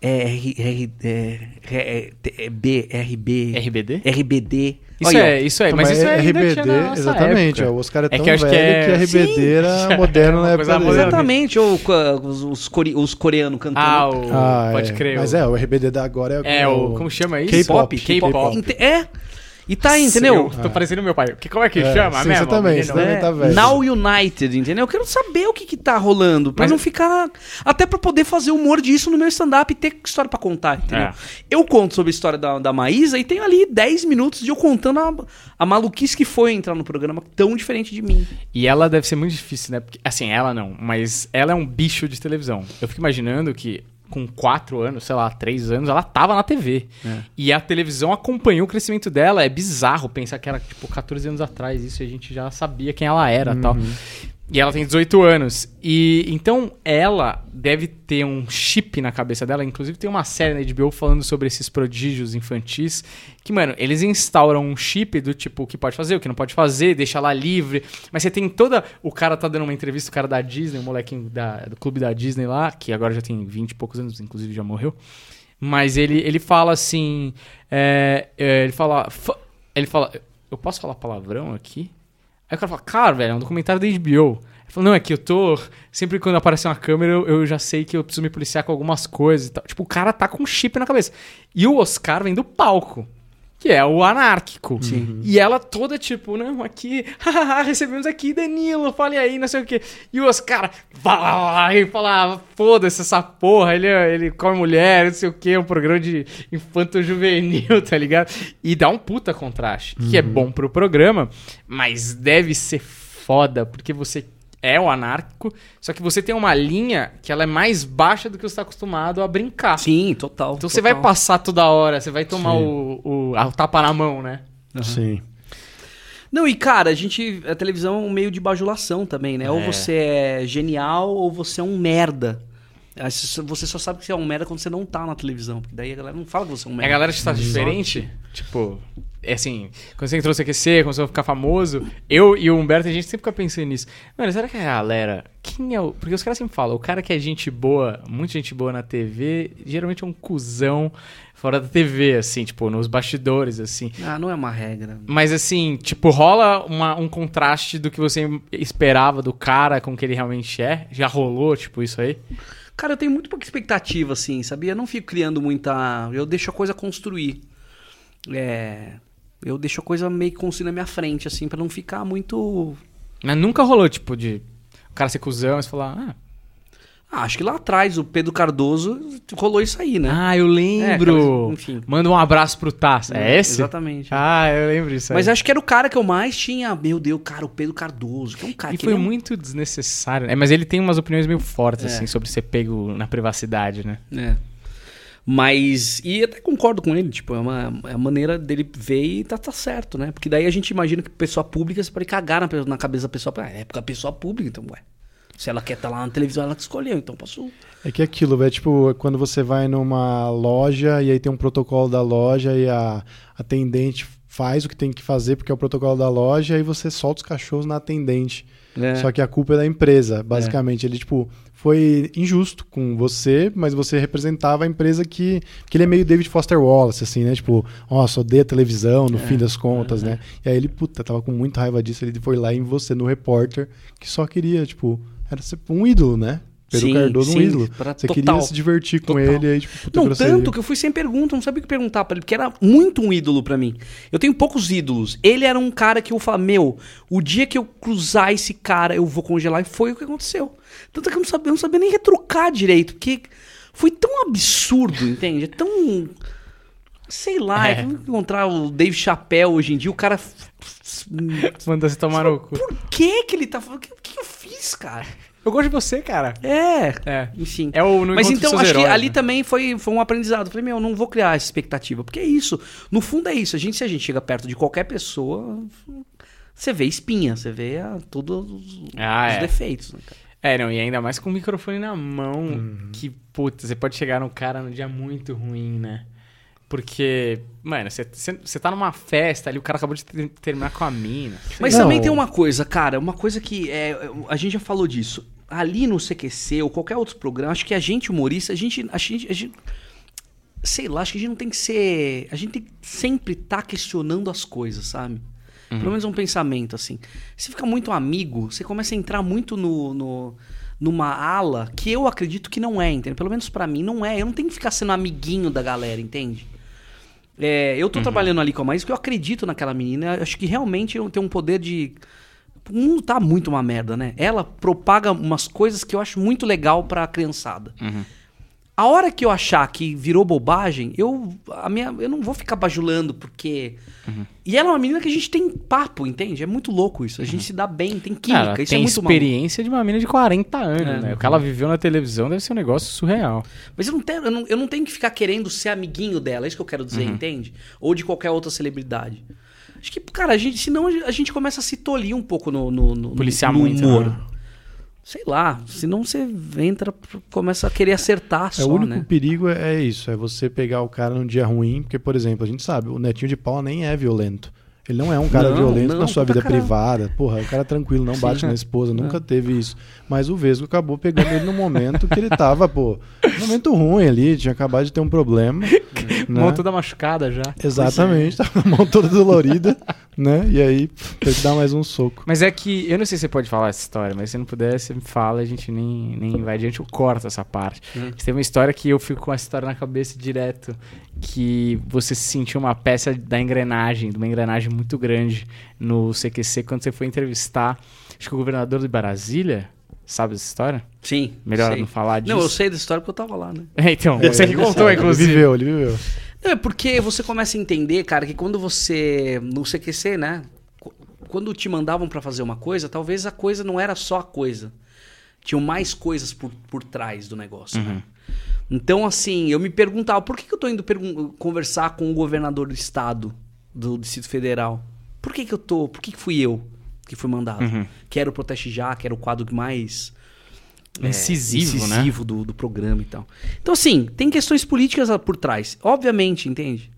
É, R, R, é, é, é, B, RB, RBD? RBD. Isso ó. é, isso é, Então, mas isso é ainda RBD, exatamente. época. ó, os caras É tão que acho que é- que, RBD Sim, era já moderno é na época dele. Exatamente, ou os, os, core- os coreanos cantando. Ah, o, Ah, pode é. crer. Mas o- é, o RBD da agora é, É, o, como chama isso? K-pop. K-pop. É. E tá aí, entendeu? Eu tô parecendo meu pai. Que, como é que É, chama sim, mesmo? você também, você também É, tá velho. Now United, entendeu? Eu quero saber o que, que tá rolando. Pra Mas- não ficar. Até pra poder fazer humor disso no meu stand-up e ter história pra contar, entendeu? É. Eu conto sobre a história da, da Maísa e tenho ali 10 minutos de eu contando a, a maluquice que foi entrar no programa tão diferente de mim. E ela deve ser muito difícil, né? Porque, assim, ela não, mas ela é um bicho de televisão. Eu fico imaginando que com quatro anos, sei lá, três anos, ela tava na TV. E a televisão acompanhou o crescimento dela. É bizarro pensar que era, tipo, 14 anos atrás. Isso a gente já sabia quem ela era tal. E ela tem 18 anos. E então ela deve ter um chip na cabeça dela. Inclusive tem uma série na HBO falando sobre esses prodígios infantis. Que, mano, eles instauram um chip do tipo o que pode fazer, o que não pode fazer, deixa ela livre. Mas você tem toda. O cara tá dando uma entrevista, o cara da Disney, o molequinho da- do clube da Disney lá, que agora já tem 20 e poucos anos, inclusive já morreu. Mas ele, ele fala assim. é, é, ele fala. Ele fala. Eu posso falar palavrão aqui? Aí o cara fala, cara, velho, é um documentário da HBO. Ele falou, não, é que eu tô. Sempre quando aparece uma câmera, eu, eu já sei que eu preciso me policiar com algumas coisas e tal. Tipo, o cara tá com um chip na cabeça. E o Oscar vem do palco. Que é o anárquico. Sim. E ela toda tipo, não, aqui, recebemos aqui Danilo, fale aí, não sei o quê. E o Oscar vai falar, foda-se essa porra, ele, ele come mulher, não sei o quê, é um programa de infanto juvenil, tá ligado? E dá um puta contraste, que é bom pro programa, mas deve ser foda, porque você é o anárquico, só que você tem uma linha que ela é mais baixa do que você tá acostumado a brincar. Sim, total. Então você vai total. passar toda hora, você vai tomar o, o, a- o tapa na mão, né? Sim. Não, e cara, a gente. A televisão é um meio de bajulação também, né? Ou É. você é genial ou você é um merda. Você só sabe que você é um merda quando você não tá na televisão. Porque daí a galera não fala que você é um É a merda. galera que está diferente, tipo, é assim, quando você entrou no CQC, quando você vai ficar famoso, eu e o Humberto, a gente sempre fica pensando nisso. Mano, será que a galera, quem é o... Porque os caras sempre falam, o cara que é gente boa, muita gente boa na TV, geralmente é um cuzão fora da TV, assim, tipo, nos bastidores, assim. Ah, não é uma regra. Mas assim, tipo, rola uma- um contraste do que você esperava do cara com o que ele realmente é. Já rolou, tipo, isso aí? Cara, eu tenho muito pouca expectativa, assim, sabia? Eu não fico criando muita. Eu deixo a coisa construir. É. Eu deixo a coisa meio que construir na minha frente, assim, pra não ficar muito. Mas nunca rolou, tipo, de o cara ser cuzão e falar, Ah, acho que lá atrás, o Pedro Cardoso rolou isso aí, né? Ah, eu lembro. É, enfim. Manda um abraço pro Taça. É esse? Exatamente. Ah, eu lembro disso aí. Mas acho que era o cara que eu mais tinha. Meu Deus, cara, o Pedro Cardoso, que é um cara E que foi ele é muito desnecessário. É, mas ele tem umas opiniões meio fortes, É. assim, sobre ser pego na privacidade, né? É. Mas. E até concordo com ele, tipo, é uma, é a maneira dele ver e tá, tá certo, né? Porque daí a gente imagina que pessoa pública você pode cagar na, na cabeça da pessoa. Ah, é porque a pessoa pública, então, ué. Se ela quer estar lá na televisão, ela que escolheu, então posso. É que é aquilo, velho, tipo, quando você vai numa loja e aí tem um protocolo da loja e a atendente faz o que tem que fazer porque é o protocolo da loja e aí você solta os cachorros na atendente. É. Só que a culpa é da empresa, basicamente. Ele, tipo, foi injusto com você, mas você representava a empresa que. que ele é meio David Foster Wallace, assim, né? Tipo, ó, só odeia televisão, no fim das contas, né? E aí ele, puta, tava com muita raiva disso. Ele foi lá em você, no repórter, que só queria, tipo, era ser um ídolo, né? Pedro Sim, Cardoso, um sim, ídolo. pra- Você total. queria se divertir com Total. ele, aí, tipo, puta Não, grosseria. tanto que eu fui sem pergunta, não sabia o que perguntar pra ele, porque era muito um ídolo pra mim. Eu tenho poucos ídolos. Ele era um cara que eu falava, meu, o dia que eu cruzar esse cara, eu vou congelar. E foi o que aconteceu. Tanto que eu não sabia, eu não sabia nem retrucar direito, porque foi tão absurdo, entende? É tão. Sei lá, É. é. como encontrar o Dave Chappelle hoje em dia, o cara. Manda você tomar no cu. Por que que ele tá falando? O que, o que eu cara? Eu gosto de você, cara. É. É. Enfim. É o no Mas então, acho Seus que Heróis, ali né? também foi, foi um aprendizado. Eu Falei, meu, eu não vou criar essa expectativa. Porque é isso. No fundo é isso. A gente, se a gente chega perto de qualquer pessoa, você vê espinha, você vê ah, todos os, Ah, os é. defeitos. Né, cara? É, não, e ainda mais com o microfone na mão, Uhum. que, puta, você pode chegar num cara num dia muito ruim, né? Porque, mano, você- tá numa festa ali, o cara acabou de ter- terminar com a mina. Mas Não. também tem uma coisa, cara, uma coisa que é, a gente já falou disso. Ali no CQC ou qualquer outro programa, acho que a gente humorista, a gente, a gente, a gente sei lá, acho que a gente não tem que ser, a gente tem que sempre estar questionando as coisas, sabe? Pelo menos um pensamento assim. Você fica muito amigo, você começa a entrar muito no, no numa ala que eu acredito que não é, entende? Pelo menos pra mim não é. Eu não tenho que ficar sendo amiguinho da galera, entende? É, eu tô trabalhando ali com a Maísa porque eu acredito naquela menina. Acho que realmente tenho um poder de. O mundo tá muito uma merda, né? Ela propaga umas coisas que eu acho muito legal pra criançada. A hora que eu achar que virou bobagem, eu, a minha, eu não vou ficar bajulando, porque. E ela é uma menina que a gente tem papo, entende? É muito louco isso. A gente se dá bem, tem química. Cara, isso tem é muito maluco. experiência de uma mina de 40 anos, É. né? O que ela viveu na televisão deve ser um negócio surreal. Mas eu não, tenho, eu, não, eu não tenho que ficar querendo ser amiguinho dela, é isso que eu quero dizer, entende? Ou de qualquer outra celebridade. Acho que, cara, a gente, senão a gente começa a se tolir um pouco no, no, no, Policiar no muito, humor. né? Sei lá, senão você entra, começa a querer acertar É, só, o único né? perigo é, é isso, é você pegar o cara num dia ruim, porque, por exemplo, a gente sabe, o Netinho de Paula nem é violento. Ele não é um cara Não, violento não, na sua vida cara. privada. Porra, o cara é tranquilo, não bate na esposa, nunca teve isso. Mas o Vesgo acabou pegando ele no momento que ele tava, pô, momento ruim ali, tinha acabado de ter um problema. né? Mão toda machucada já. Exatamente, tava com a mão toda dolorida, né? E aí, teve que dar mais um soco. Mas é que, eu não sei se você pode falar essa história, mas se não puder, você me fala, a gente nem, nem vai adiante, eu corto essa parte. Hum. Tem uma história que eu fico com essa história na cabeça direto, que você sentiu uma peça da engrenagem, de uma engrenagem muito grande no CQC, quando você foi entrevistar, acho que o governador de Brasília, sabe essa história? Sim. Melhor sei. não falar disso. Não, eu sei dessa história porque eu tava lá, né? É, então, você que contou, inclusive. Ele viveu, ele viveu. Não, é porque você começa a entender, cara, que quando você. No CQC, né? qu- Quando te mandavam pra fazer uma coisa, talvez a coisa não era só a coisa. Tinham mais coisas por, por trás do negócio, né? Então, assim, eu me perguntava, por que, que eu tô indo conversar com o governador do estado, do Distrito Federal? Por que, que eu tô. Por que, que fui eu que fui mandado? Que era o Proteste Já, que era o quadro mais é, Incisivo, né? incisivo do, do programa e tal. Então, assim, tem questões políticas por trás. Obviamente, entende?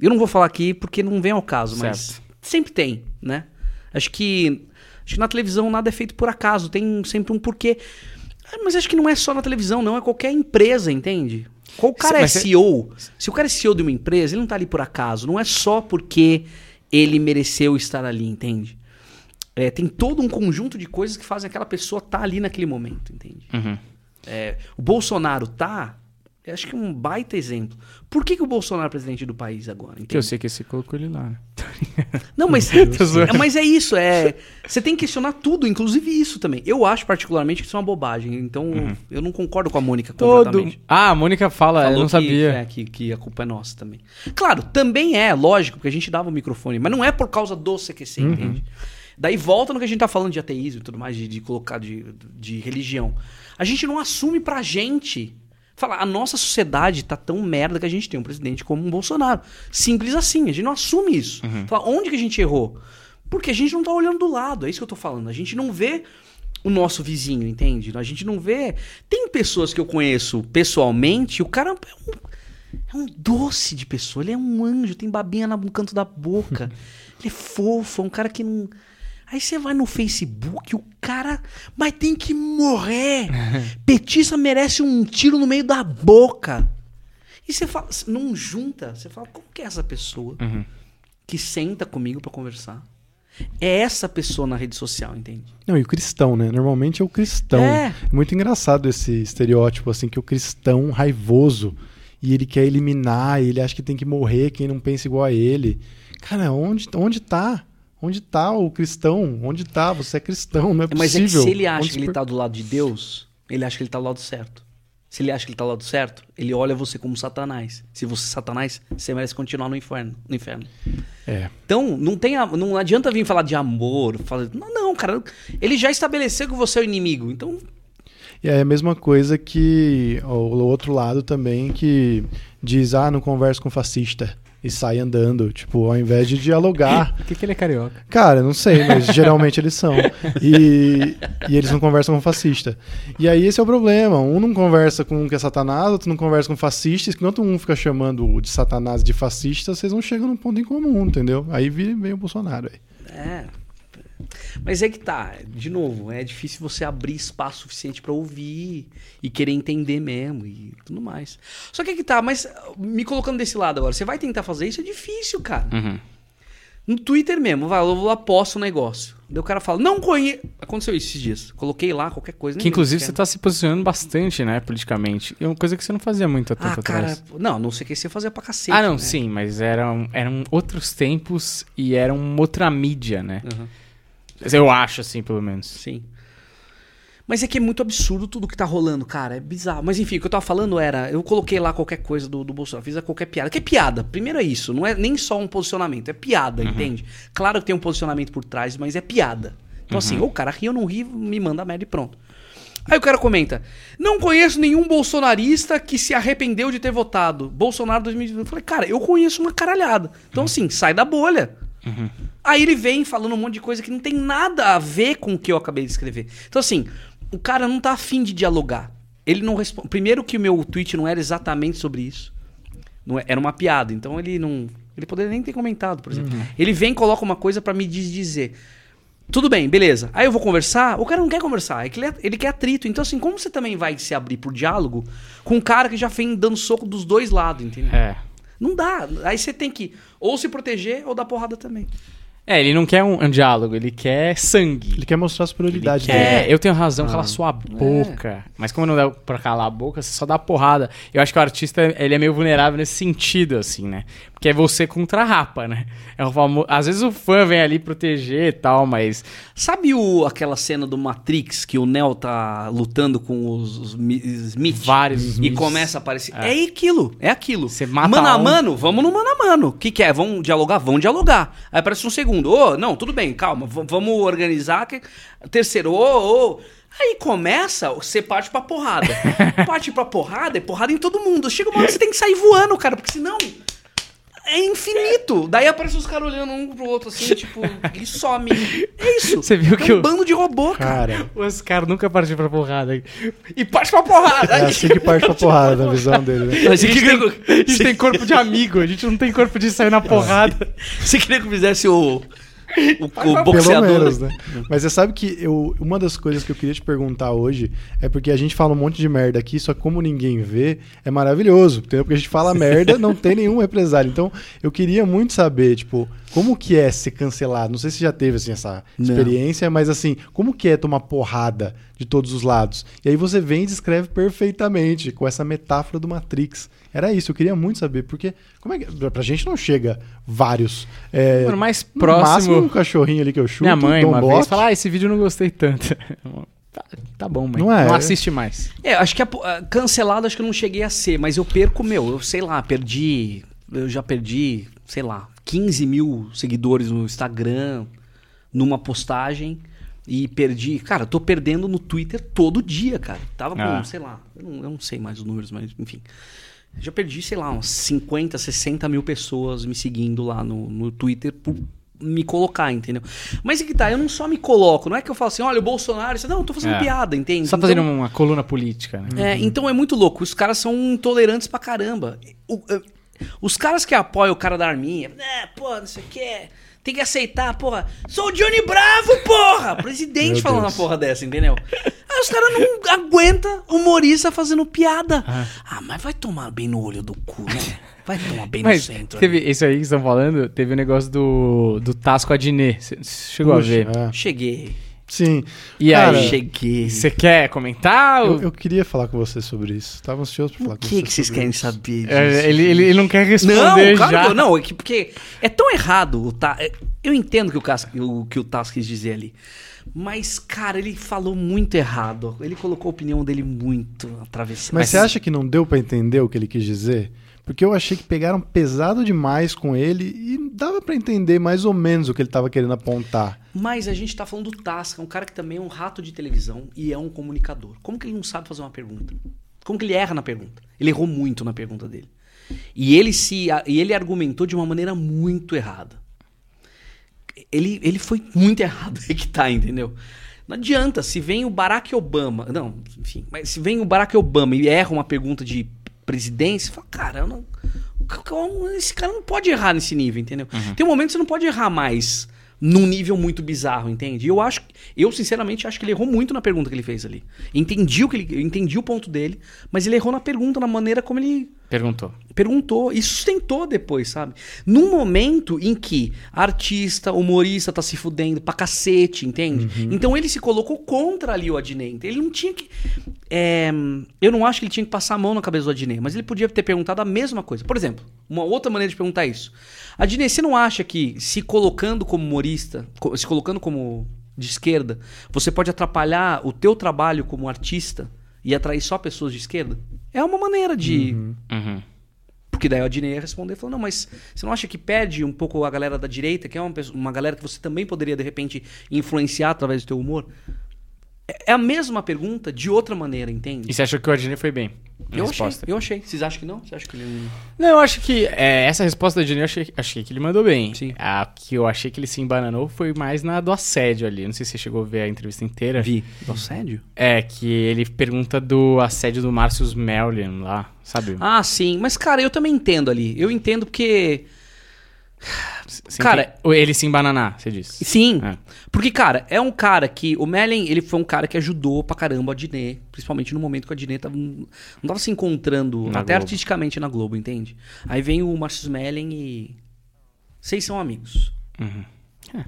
Eu não vou falar aqui porque não vem ao caso, mas Certo. sempre tem, né? Acho que, acho que na televisão nada é feito por acaso, tem sempre um porquê. Mas acho que não é só na televisão, não, é qualquer empresa, entende? Qual cara é Mas CEO? Se o cara é CEO de uma empresa, ele não tá ali por acaso. Não é só porque ele mereceu estar ali, entende? É, tem todo um conjunto de coisas que fazem aquela pessoa estar ali naquele momento, entende? Uhum. É, o Bolsonaro tá. Eu acho que é um baita exemplo. Por que, que o Bolsonaro é presidente do país agora? Que eu entende? sei que você colocou ele lá, né? Não, mas, é, mas é isso. É, você tem que questionar tudo, inclusive isso também. Eu acho particularmente que isso é uma bobagem. Então eu não concordo com a Mônica Todo. completamente. Ah, a Mônica fala, eu Falou não que, sabia. é, que, que a culpa é nossa também. Claro, também é, lógico, porque a gente dava o microfone, mas não é por causa do CQC, Uhum. entende? Daí volta no que a gente tá falando de ateísmo e tudo mais, de, de colocar de, de religião. A gente não assume pra gente. Falar, a nossa sociedade tá tão merda que a gente tem um presidente como um Bolsonaro. Simples assim, a gente não assume isso. Uhum. Falar, onde que a gente errou? Porque a gente não tá olhando do lado, é isso que eu tô falando. A gente não vê o nosso vizinho, entende? A gente não vê. Tem pessoas que eu conheço pessoalmente, o cara é um, é um doce de pessoa, ele é um anjo, tem babinha no canto da boca. ele é fofo, é um cara que não. Aí você vai no Facebook, o cara. Mas tem que morrer! Petista merece um tiro no meio da boca. E você fala, não junta, você fala, como que é essa pessoa que senta comigo pra conversar? É essa pessoa na rede social, entende? Não, e o cristão, né? Normalmente é o cristão. É. É muito engraçado esse estereótipo, assim, que o cristão raivoso e ele quer eliminar, e ele acha que tem que morrer quem não pensa igual a ele. Cara, onde, onde tá? Onde tá o cristão? Onde tá? Você é cristão, não é possível. Mas é que se ele acha Onde que ele per- tá do lado de Deus, ele acha que ele tá do lado certo. Se ele acha que ele tá do lado certo, ele olha você como Satanás. Se você é Satanás, você merece continuar no inferno. No inferno. É. Então, não, tem a- não adianta vir falar de amor. Falar, não, não, cara. Ele já estabeleceu que você é o inimigo. Então, E é a mesma coisa que o outro lado também que diz, ah, não converso com fascista. E sai andando, tipo, ao invés de dialogar. Por que, que ele é carioca? Cara, não sei, mas geralmente eles são. E, e eles não conversam com fascista. E aí esse é o problema. Um não conversa com um que é satanás, outro não conversa com fascistas. Enquanto um fica chamando de satanás de fascista, vocês não chegam num ponto em comum, entendeu? Aí vem, vem o Bolsonaro aí. É. Mas é que tá, de novo, é difícil você abrir espaço suficiente pra ouvir e querer entender mesmo e tudo mais. Só que é que tá, mas me colocando desse lado agora, você vai tentar fazer isso, é difícil, cara. Uhum. No Twitter mesmo, vai, eu aposto um negócio. Daí o cara fala, não conheço. Aconteceu isso esses dias. Coloquei lá qualquer coisa. Que inclusive você o tá se posicionando bastante, né, politicamente. É uma coisa que você não fazia muito há tempo Ah, cara, atrás. não, não sei o que você fazia pra cacete. Ah, não, né? sim, mas eram, eram outros tempos e era uma outra mídia, né? Aham. Eu acho, assim, pelo menos. Sim. Mas é que é muito absurdo tudo que tá rolando, cara. É bizarro. Mas enfim, o que eu tava falando era. Eu coloquei lá qualquer coisa do, do Bolsonaro, fiz a qualquer piada. Que é piada? Primeiro é isso. Não é nem só um posicionamento, é piada, entende? Claro que tem um posicionamento por trás, mas é piada. Então, assim, ou o cara ri ou não ri, me manda merda e pronto. Aí o cara comenta: Não conheço nenhum bolsonarista que se arrependeu de ter votado. Bolsonaro 2018. Eu falei, cara, eu conheço uma caralhada. Então, assim, sai da bolha. Aí ele vem falando um monte de coisa que não tem nada a ver com o que eu acabei de escrever. Então, assim, o cara não tá afim de dialogar. Ele não responde. Primeiro que o meu tweet não era exatamente sobre isso. Não é- era uma piada. Então ele não. Ele poderia nem ter comentado, por exemplo. Ele vem e coloca uma coisa pra me dizer. Tudo bem, beleza. Aí eu vou conversar. O cara não quer conversar. É que ele, é- ele quer atrito. Então, assim, como você também vai se abrir pro diálogo com um cara que já vem dando soco dos dois lados, entendeu? É. Não dá. Aí você tem que ou se proteger ou dar porrada também. É, ele não quer um, um diálogo, ele quer sangue. Ele quer mostrar a superioridade Ele dele. quer, eu tenho razão, cala sua boca. Mas como não dá pra calar a boca, você só dá porrada. Eu acho que o artista, ele é meio vulnerável nesse sentido, assim, né? Porque é você contra a rapa, né? É. Às vezes o fã vem ali proteger e tal, mas... Sabe o, aquela cena do Matrix que o Neo tá lutando com os, os Mi- Smith? Vários E começa a aparecer. É, aquilo, é aquilo. Você mata mano a um. mano, vamos no mano a mano. O que, que é? Vamos dialogar? Vamos dialogar. Aí aparece um segundo. Ô, não, tudo bem, calma. vamos organizar. Que... Terceiro, ô, ô. Aí começa, você parte pra porrada. parte pra porrada, é porrada em todo mundo. Chega uma hora que você tem que sair voando, cara, porque senão. É infinito. Daí aparecem os caras olhando um pro outro assim, tipo, e some. É isso. Você viu é que um o- bando de robô, cara. Cara, Os caras nunca partem pra porrada. E parte pra porrada! é assim que parte pra porrada na visão dele, né? A gente, tem, a gente tem corpo de amigo, a gente não tem corpo de sair na porrada. você queria que eu fizesse o, o, o Pelo boxeador? menos, né? Mas você sabe que eu, uma das coisas que eu queria te perguntar hoje é porque a gente fala um monte de merda aqui, só que como ninguém vê, é maravilhoso, entendeu? Porque a gente fala merda, não tem nenhum represário. Então, eu queria muito saber, tipo, como que é ser cancelado? Não sei se já teve, assim, essa Não. experiência, mas, assim, como que é tomar porrada de todos os lados? E aí você vem e descreve perfeitamente, com essa metáfora do Matrix. Era isso, eu queria muito saber, porque como é que, pra- gente não chega vários... É, Mano, mais máximo próximo. um cachorrinho ali que eu chuto, Minha mãe, um uma bloco. vez, fala: Ah, esse vídeo eu não gostei tanto. Tá, tá bom, mãe. Não é? Não assiste mais. É, acho que a, a- cancelado acho que eu não cheguei a ser, mas eu perco, meu, eu sei lá, perdi. Eu já perdi, sei lá, 15 mil seguidores no Instagram, numa postagem. E perdi. Cara, eu tô perdendo no Twitter todo dia, cara. Tava com, Ah. sei lá, eu não, eu não sei mais os números, mas enfim. Já perdi, sei lá, uns 50, 60 mil pessoas me seguindo lá no, no Twitter por me colocar, entendeu? Mas é que tá, eu não só me coloco, não é que eu falo assim, olha, o Bolsonaro, não, eu tô fazendo É. piada, entende? Só Então- fazendo uma coluna política, né? é, então é muito louco. Os caras são intolerantes pra caramba. O- eh, os caras que apoiam o cara da arminha, é, pô, não sei o que, tem que aceitar, porra. Sou o Johnny Bravo, porra! Presidente Meu falando Deus. uma porra dessa, entendeu? Aí os caras não aguentam humorista fazendo piada. Ah, mas vai tomar bem no olho do cu, né? Vai tomar bem Mas no centro. teve isso aí que estão falando, teve o negócio do, do Tasco Adnet. Chegou Puxa, a ver? é. Cheguei. Sim. E Cara, aí? Cheguei. Você quer comentar? Eu, eu queria falar com você sobre isso. Tava ansioso pra falar O com que, você. que vocês sobre querem isso. saber disso? É, ele, ele, ele não quer Não, responder claro já. que eu- não, é que, porque é tão errado o é, Eu entendo que o, Cas- o que o Tass quis dizer ali. Mas, cara, ele falou muito errado. Ele colocou a opinião dele muito atravessada. Mas você acha que não deu pra entender o que ele quis dizer? Porque eu achei que pegaram pesado demais com ele e dava pra entender mais ou menos o que ele tava querendo apontar. Mas a gente tá falando do é um cara que também é um rato de televisão e é um comunicador. Como que ele não sabe fazer uma pergunta? Como que ele erra na pergunta? Ele errou muito na pergunta dele. E ele se e ele argumentou de uma maneira muito errada. Ele, ele foi muito errado aí que tá, entendeu? Não adianta, se vem o Barack Obama. Não, enfim, mas se vem o Barack Obama e erra uma pergunta de presidência, fala, cara, eu não, esse cara não pode errar nesse nível, entendeu? Tem um momento que você não pode errar mais num nível muito bizarro, entende? E eu acho, eu sinceramente acho que ele errou muito na pergunta que ele fez ali. Entendi o que ele, entendi o ponto dele, mas ele errou na pergunta, na maneira como ele Perguntou. perguntou e sustentou depois, sabe? Num momento em que artista, humorista tá se fudendo pra cacete, entende? Então ele se colocou contra ali o Adnet. Ele não tinha que. é, eu não acho que ele tinha que passar a mão na cabeça do Adnet, mas ele podia ter perguntado a mesma coisa. Por exemplo, uma outra maneira de perguntar isso. Adnet, você não acha que se colocando como humorista, se colocando como de esquerda, você pode atrapalhar o teu trabalho como artista e atrair só pessoas de esquerda? É uma maneira de. Uhum. Porque daí o Adnei ia responder e falou: Não, mas você não acha que perde um pouco a galera da direita, que é uma, pessoa- uma galera que você também poderia, de repente, influenciar através do teu humor? É é a mesma pergunta de outra maneira, entende? E você achou que o Adnei foi bem? Eu achei, eu achei. Vocês acham que não? Você acha que ele. Não, eu acho que é, essa resposta do Adnei eu achei, achei que ele mandou bem. Sim. A que eu achei que ele se embananou foi mais na do assédio ali. Não sei se você chegou a ver a entrevista inteira. Vi. Do assédio? É, que ele pergunta do assédio do Márcio Melian lá, sabe? Ah, sim. Mas, cara, eu também entendo ali. Eu entendo porque. Você cara-? Ou ele se embananar, você disse. Sim. É. Porque, cara, é um cara que. O Mellen, ele foi um cara que ajudou pra caramba a Diné. Principalmente no momento que a Diné tava, não tava se encontrando, Na até Globo. artisticamente na Globo, entende? Aí vem o Marcus Mellen e. Vocês são amigos. Uhum.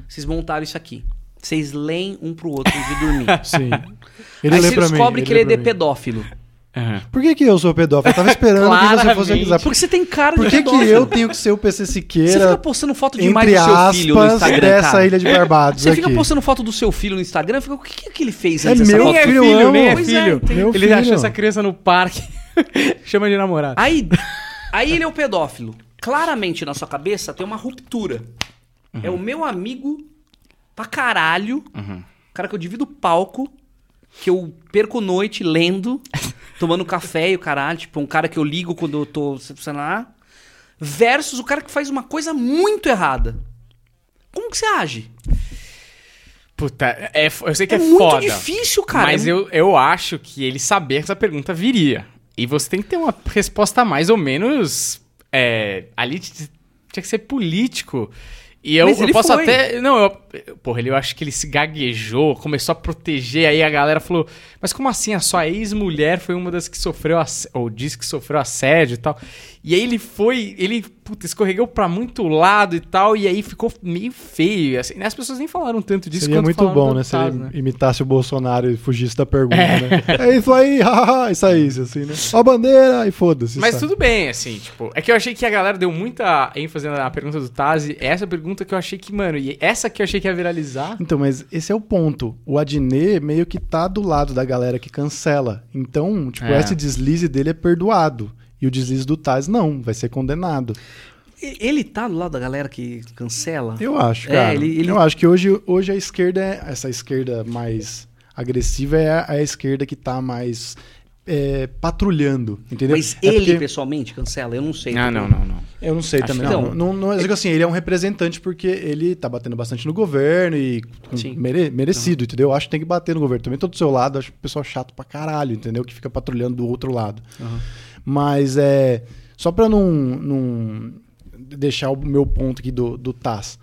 Vocês montaram isso aqui. Vocês leem um pro outro antes de dormir. Sim. Ele Aí você descobre que ele é de mim. pedófilo. Aham. Por que, que eu sou pedófilo? Eu tava esperando que você fosse acusar. Porque você tem cara Por de que, que pedófilo. eu tenho que ser o PC Você fica Siqueira, postando foto demais entre do seu filho no Instagram, dessa cara. ilha de Barbados Você fica aqui? postando foto do seu filho no Instagram, fica, o que, que, que ele fez É antes dessa meu foto? Nem é filho, filho, nem é é, filho. ele filho. achou essa criança no parque. Chama de namorado. Aí, aí ele é o pedófilo. Claramente na sua cabeça tem uma ruptura. É o meu amigo pra caralho, cara que eu divido palco, que eu perco noite lendo, tomando café e o caralho, tipo, um cara que eu ligo quando eu tô, sei lá, versus o cara que faz uma coisa muito errada. Como que você age? Puta, é, eu sei que É, é, muito foda. difícil, cara. Mas É eu, eu acho que ele sabia que essa pergunta viria. E você tem que ter uma resposta mais ou menos. É, ali tinha que ser político. E eu, eu posso foi. até. Não, eu. Porra, ele, eu acho que ele se gaguejou, começou a proteger. Aí a galera falou: Mas como assim? A sua ex-mulher foi uma das que sofreu ou disse que sofreu assédio e tal. E aí ele foi. Ele, puta, escorregou pra muito lado e tal. E aí ficou meio feio. Assim, as pessoas nem falaram tanto disso Seria muito bom, né? Se Taz, ele imitasse o Bolsonaro e fugisse da pergunta, né? É isso aí, haha, e saísse assim, né? Ó a bandeira e foda-se. Mas sabe? tudo bem, assim, tipo. É que eu achei que a galera deu muita ênfase na pergunta do Tazi. Essa pergunta que eu achei que, mano, e essa que eu achei que ia viralizar. Então, mas esse é o ponto. O Adnet meio que tá do lado da galera que cancela. Então, tipo, É. esse deslize dele é perdoado. E o deslize do Taz não, vai ser condenado. E- Ele tá do lado da galera que cancela? Eu acho, É, cara. ele- ele- Eu acho que hoje, hoje a esquerda, é- essa esquerda mais agressiva é a, é a esquerda que tá mais é, patrulhando, entendeu? Mas É ele porque- pessoalmente cancela? Eu não sei. Ah, não, não, não. Eu não sei Acho também. Não, não. não, não, eu digo assim, ele é um representante porque ele tá batendo bastante no governo e mere- merecido, entendeu? Eu acho que tem que bater no governo. Também tô do seu lado, acho o pessoal chato pra caralho, entendeu? Que fica patrulhando do outro lado. Mas é. Só pra não, não deixar o meu ponto aqui do, do Taz.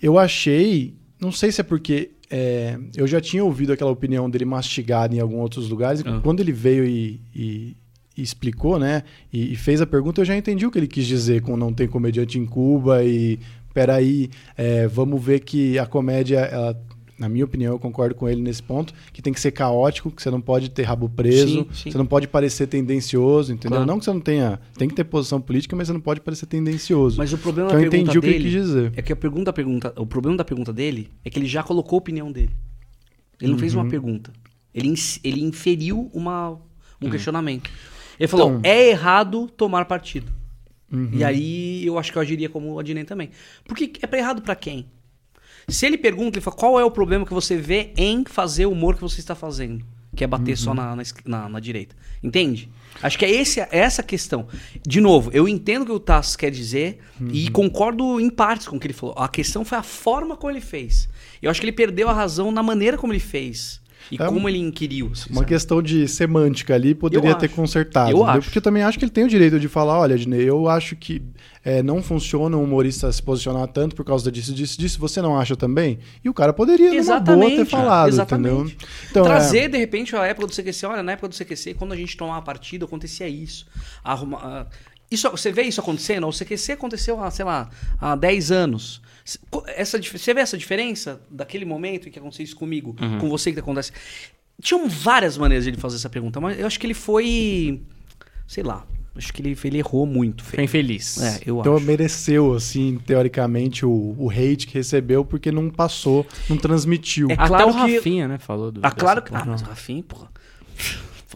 Eu achei. Não sei se é porque. É, eu já tinha ouvido aquela opinião dele mastigada em alguns outros lugares. E Ah. quando ele veio e, e- e explicou, né? E, e fez a pergunta, eu já entendi o que ele quis dizer com não tem comediante em Cuba e. Peraí, é, vamos ver que a comédia, ela, na minha opinião, eu concordo com ele nesse ponto, que tem que ser caótico, que você não pode ter rabo preso, Sim, sim. você não pode parecer tendencioso, entendeu? Claro. Não que você não tenha. Tem que ter posição política, mas você não pode parecer tendencioso. Mas o problema Então da eu pergunta entendi o que ele dele quis dizer. é que a pergunta, a pergunta, o problema da pergunta dele é que ele já colocou a opinião dele. Ele não fez Uhum. uma pergunta. Ele, ele inferiu uma, um questionamento. Ele falou: Então- é errado tomar partido. Uhum. E aí eu acho que eu agiria como o Adnet também. Porque é pra errado pra quem? Se ele pergunta, ele fala: qual é o problema que você vê em fazer o humor que você está fazendo? que é bater só na, na, na- direita. Entende? Acho que é esse, é essa a questão. De novo, eu entendo o que o Tass quer dizer e concordo em partes com o que ele falou. A questão foi a forma como ele fez. Eu acho que ele perdeu a razão na maneira como ele fez. E É como ele inquiriu. assim, Uma sabe? questão de semântica ali poderia Eu ter acho. consertado. Eu acho. Porque eu também acho que ele tem o direito de falar, olha, Dinei, eu acho que é, não funciona um humorista se posicionar tanto por causa disso, disso, disso. Você não acha também? E o cara poderia, numa boa, ter Exatamente, falado, exatamente. entendeu? Então, é, Trazer, de repente, a época do CQC. Olha, na época do CQC, quando a gente tomava partido, acontecia isso. Arruma- ah, isso você vê isso acontecendo? O CQC aconteceu há, sei lá, há 10 anos. Essa, você vê essa diferença daquele momento em que aconteceu isso comigo, com você que acontece? Tinham várias maneiras de ele fazer essa pergunta, mas eu acho que ele foi. Sei lá. Acho que ele, ele errou muito. Foi infeliz. É, eu então acho. mereceu, assim, teoricamente, o, o hate que recebeu porque não passou, não transmitiu. É Até claro o que- Rafinha, né, falou do. Ah, claro que. Ah, mas o Rafinha, porra.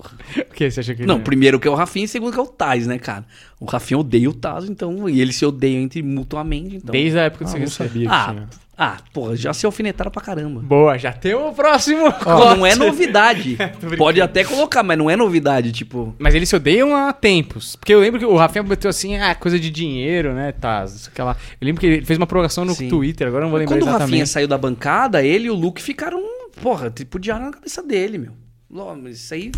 Porra. O que você acha que Não, ele... primeiro que é o Rafinha e segundo que é o Taz, né, cara? O Rafinha odeia o Taz, então. E eles se odeiam entre mutuamente, então. Desde a época do Ah, CQC. sabia que Ah, tinha. ah, porra, já se alfinetaram pra caramba. Boa, já tem o próximo. Pô, não é novidade. brincando. Pode até colocar, mas não é novidade, tipo. Mas eles se odeiam há tempos. Porque eu lembro que o Rafinha meteu assim, ah, coisa de dinheiro, né, tá? Aquela... Eu lembro que ele fez uma provocação no Sim. Twitter, agora eu não vou lembrar Quando o Rafinha exatamente. saiu da bancada, ele e o Luke ficaram, porra, tipo de ar na cabeça dele, meu. Isso aí.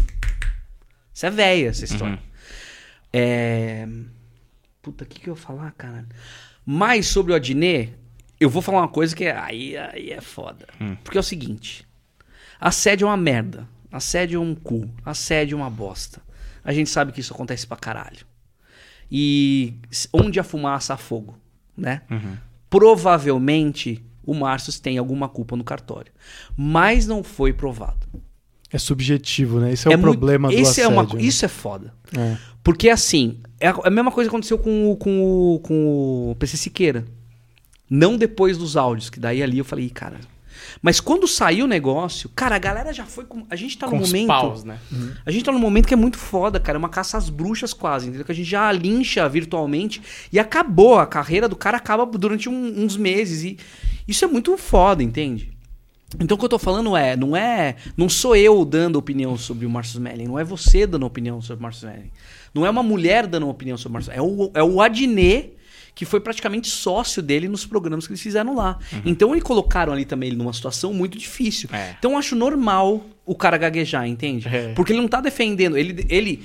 Isso é velha, essa história. É. Puta, o que, que eu ia falar, cara? Mais sobre o Adnet, eu vou falar uma coisa que é- aí, aí é foda. Porque é o seguinte: assédio é uma merda. Assédio é um cu. Assédio é uma bosta. A gente sabe que isso acontece pra caralho. E onde a fumaça há fogo, né? Provavelmente o Márcio tem alguma culpa no cartório. Mas não foi provado. É subjetivo, né? Esse é, o muito- problema do esse assédio. é uma, né? Isso é foda. É. Porque assim, é a, é a mesma coisa que aconteceu com o, com o, com o PC Siqueira. Não depois dos áudios, que daí ali eu falei, "Ih, cara. Mas quando saiu o negócio, cara, a galera já foi com. A gente tá Com no os momento. paus, né? A gente tá num momento que é muito foda, cara. É uma caça às bruxas quase, entendeu? Que a gente já lincha virtualmente e acabou. A carreira do cara acaba durante um- uns meses. E isso é muito foda, entende? Então o que eu tô falando é, não é. Não sou eu dando opinião sobre o Marcus Melling, não é você dando opinião sobre o Marcus Melling. Não é uma mulher dando opinião sobre o Marcus É o, é o Adnet, que foi praticamente sócio dele nos programas que eles fizeram lá. Então eles colocaram ali também ele numa situação muito difícil. É. Então eu acho normal o cara gaguejar, entende? É. Porque ele não tá defendendo. Ele, ele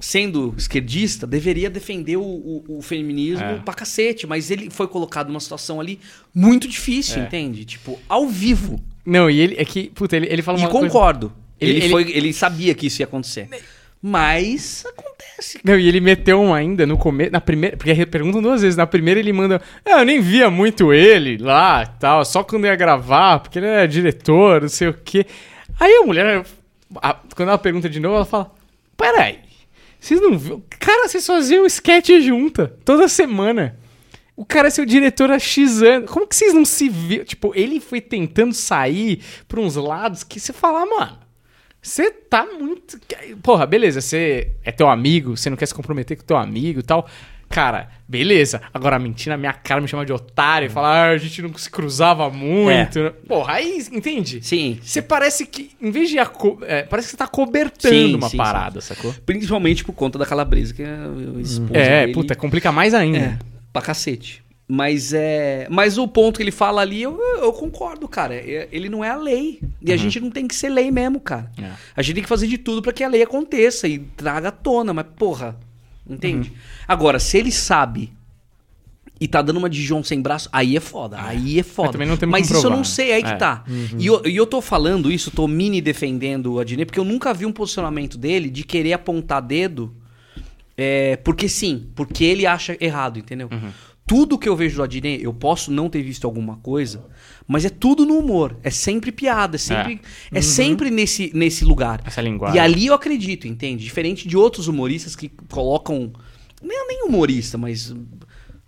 sendo esquerdista, deveria defender o, o- o feminismo É. pra cacete. Mas ele foi colocado numa situação ali muito difícil, É. entende? Tipo, ao vivo. Não, e ele é que, puta, ele, ele fala E uma coisa... concordo. Ele- Ele, ele- foi, ele sabia que isso ia acontecer. Mas acontece. Não, e ele meteu um ainda no começo, na primeira, porque perguntam duas vezes. Na primeira ele manda, ah, eu nem via muito ele lá, tal, só quando ia gravar, porque ele era diretor, não sei o quê. Aí a mulher, a- quando ela pergunta de novo, ela fala, peraí, vocês não viram? Cara, vocês faziam sketch junta, toda semana. O cara é seu diretor há X anos. Como que vocês não se viram? Tipo, ele foi tentando sair pra uns lados que você fala, mano, você tá muito. Porra, beleza, você é teu amigo, você não quer se comprometer com teu amigo e tal. Cara, beleza. Agora mentir na minha cara, me chamar de otário e falar, ah, a gente não se cruzava muito. né? Porra, aí, entende? Sim. Você parece que, em vez de. aco- é, parece que você tá cobertando Sim, uma sim, parada, sacou? Principalmente por conta da calabresa, que é a esposa É, dele. puta, complica mais ainda. É, pra cacete. Mas é. Mas o ponto que ele fala ali, eu, eu concordo, cara. É- Ele não é a lei. E a gente não tem que ser lei mesmo, cara. É. A gente tem que fazer de tudo pra que a lei aconteça e traga à tona, mas porra. Entende? Agora, se ele sabe e tá dando uma de João sem braço, aí é foda. Aí é foda. também não temos Mas isso eu não sei, aí né? que É. tá. E, eu, e eu tô falando isso, tô mini defendendo o Adnet, porque eu nunca vi um posicionamento dele de querer apontar dedo. é, porque sim, porque ele acha errado, entendeu? Uhum. Tudo que eu vejo do Adnet, eu posso não ter visto alguma coisa, mas é tudo no humor. É sempre piada, é sempre, é. sempre nesse, nesse lugar. Essa linguagem. E ali eu acredito, entende? Diferente de outros humoristas que colocam. Nem, nem humorista, mas.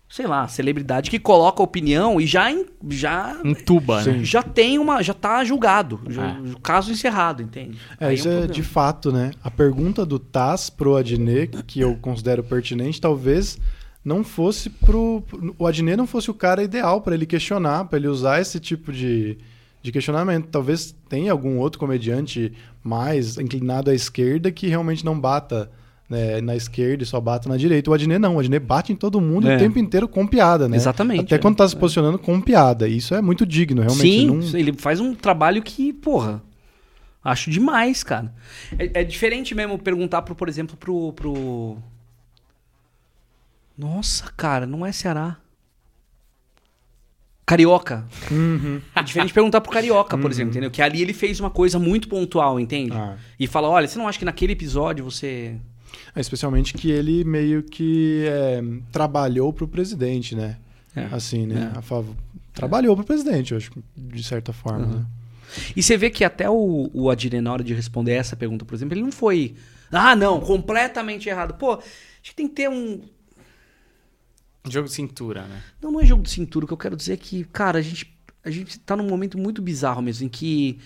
Sei lá, celebridade que coloca opinião e já. em- já Entuba, né? já tem uma. Já tá julgado. Já, É. caso encerrado, entende? É, Aí isso um é de fato, né? A pergunta do Taz pro Adnet, que eu considero pertinente, talvez não fosse pro. pro- O Adnet não fosse o cara ideal para ele questionar, para ele usar esse tipo de, de questionamento. Talvez tenha algum outro comediante mais inclinado à esquerda que realmente não bata né, na esquerda e só bata na direita. O Adnet não, o Adnet bate em todo mundo É. o tempo inteiro com piada, né? Exatamente, Até é. quando tá se posicionando com piada. Isso é muito digno, realmente. Sim, não- ele faz um trabalho que, porra, acho demais, cara. É, é diferente mesmo perguntar pro, por exemplo, pro, pro. Nossa, cara, não é Ceará. Carioca. Uhum. É diferente perguntar pro Carioca, por exemplo, entendeu? Que ali ele fez uma coisa muito pontual, entende? Ah. E fala, olha, você não acha que naquele episódio você... É, especialmente que ele meio que é, trabalhou pro presidente, né? É. Assim, né? É. A favor... Trabalhou pro presidente, eu acho, de certa forma. Uhum. né? E você vê que até o, o na hora de responder essa pergunta, por exemplo, ele não foi... Ah, não, completamente errado. Pô, acho que tem que ter um... Jogo de cintura, né? Não, não é jogo de cintura. O que eu quero dizer é que, cara, a gente, a gente tá num momento muito bizarro mesmo, em que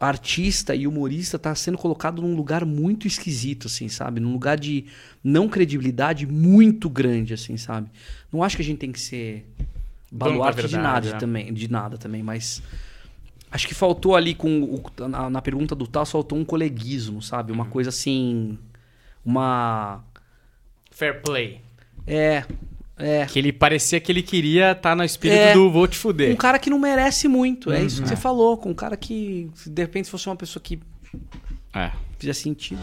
artista e humorista tá sendo colocado num lugar muito esquisito, assim, sabe? Num lugar de não credibilidade muito grande, assim, sabe? Não acho que a gente tem que ser baluarte de verdade, nada né? também, de nada também, mas acho que faltou ali com o- na, na pergunta do Tasso faltou um coleguismo, sabe? Uhum. Uma coisa assim, uma Fair play. É é Que ele parecia que ele queria estar no espírito É. do vou te fuder. Um cara que não merece muito. É isso que Uhum. você falou. Com um cara que, se de repente, fosse uma pessoa que É. fizesse sentido.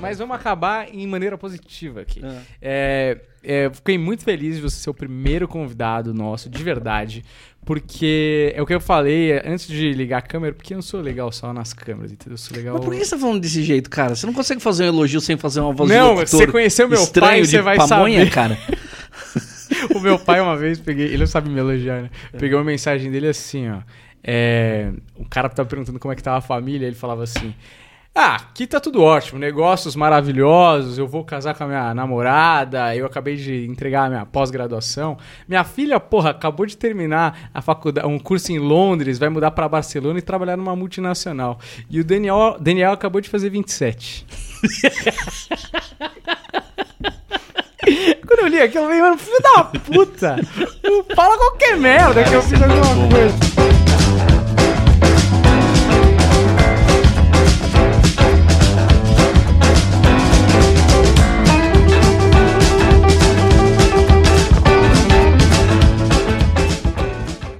Mas vamos acabar em maneira positiva aqui. É, é, eu fiquei muito feliz de você ser o primeiro convidado nosso, de verdade. Porque é o que eu falei é, antes de ligar a câmera, porque eu não sou legal só nas câmeras, entendeu? Eu sou legal. Mas por que você tá falando desse jeito, cara? Você não consegue fazer um elogio sem fazer uma voz de Não, você conheceu meu pai, você vai pamonha, saber. cara? O meu pai, uma vez, peguei. Ele não sabe me elogiar, né? Peguei uma mensagem dele assim, ó. É, o cara tava perguntando como é que tava a família, ele falava assim. Ah, aqui tá tudo ótimo, negócios maravilhosos. Eu vou casar com a minha namorada. Eu acabei de entregar a minha pós-graduação. Minha filha, porra, acabou de terminar a faculdade, um curso em Londres, vai mudar pra Barcelona e trabalhar numa multinacional. E o Daniel, Daniel acabou de fazer 27. Quando eu li aquilo, eu falei, mano, filho da puta! Fala qualquer merda que eu fiz alguma coisa.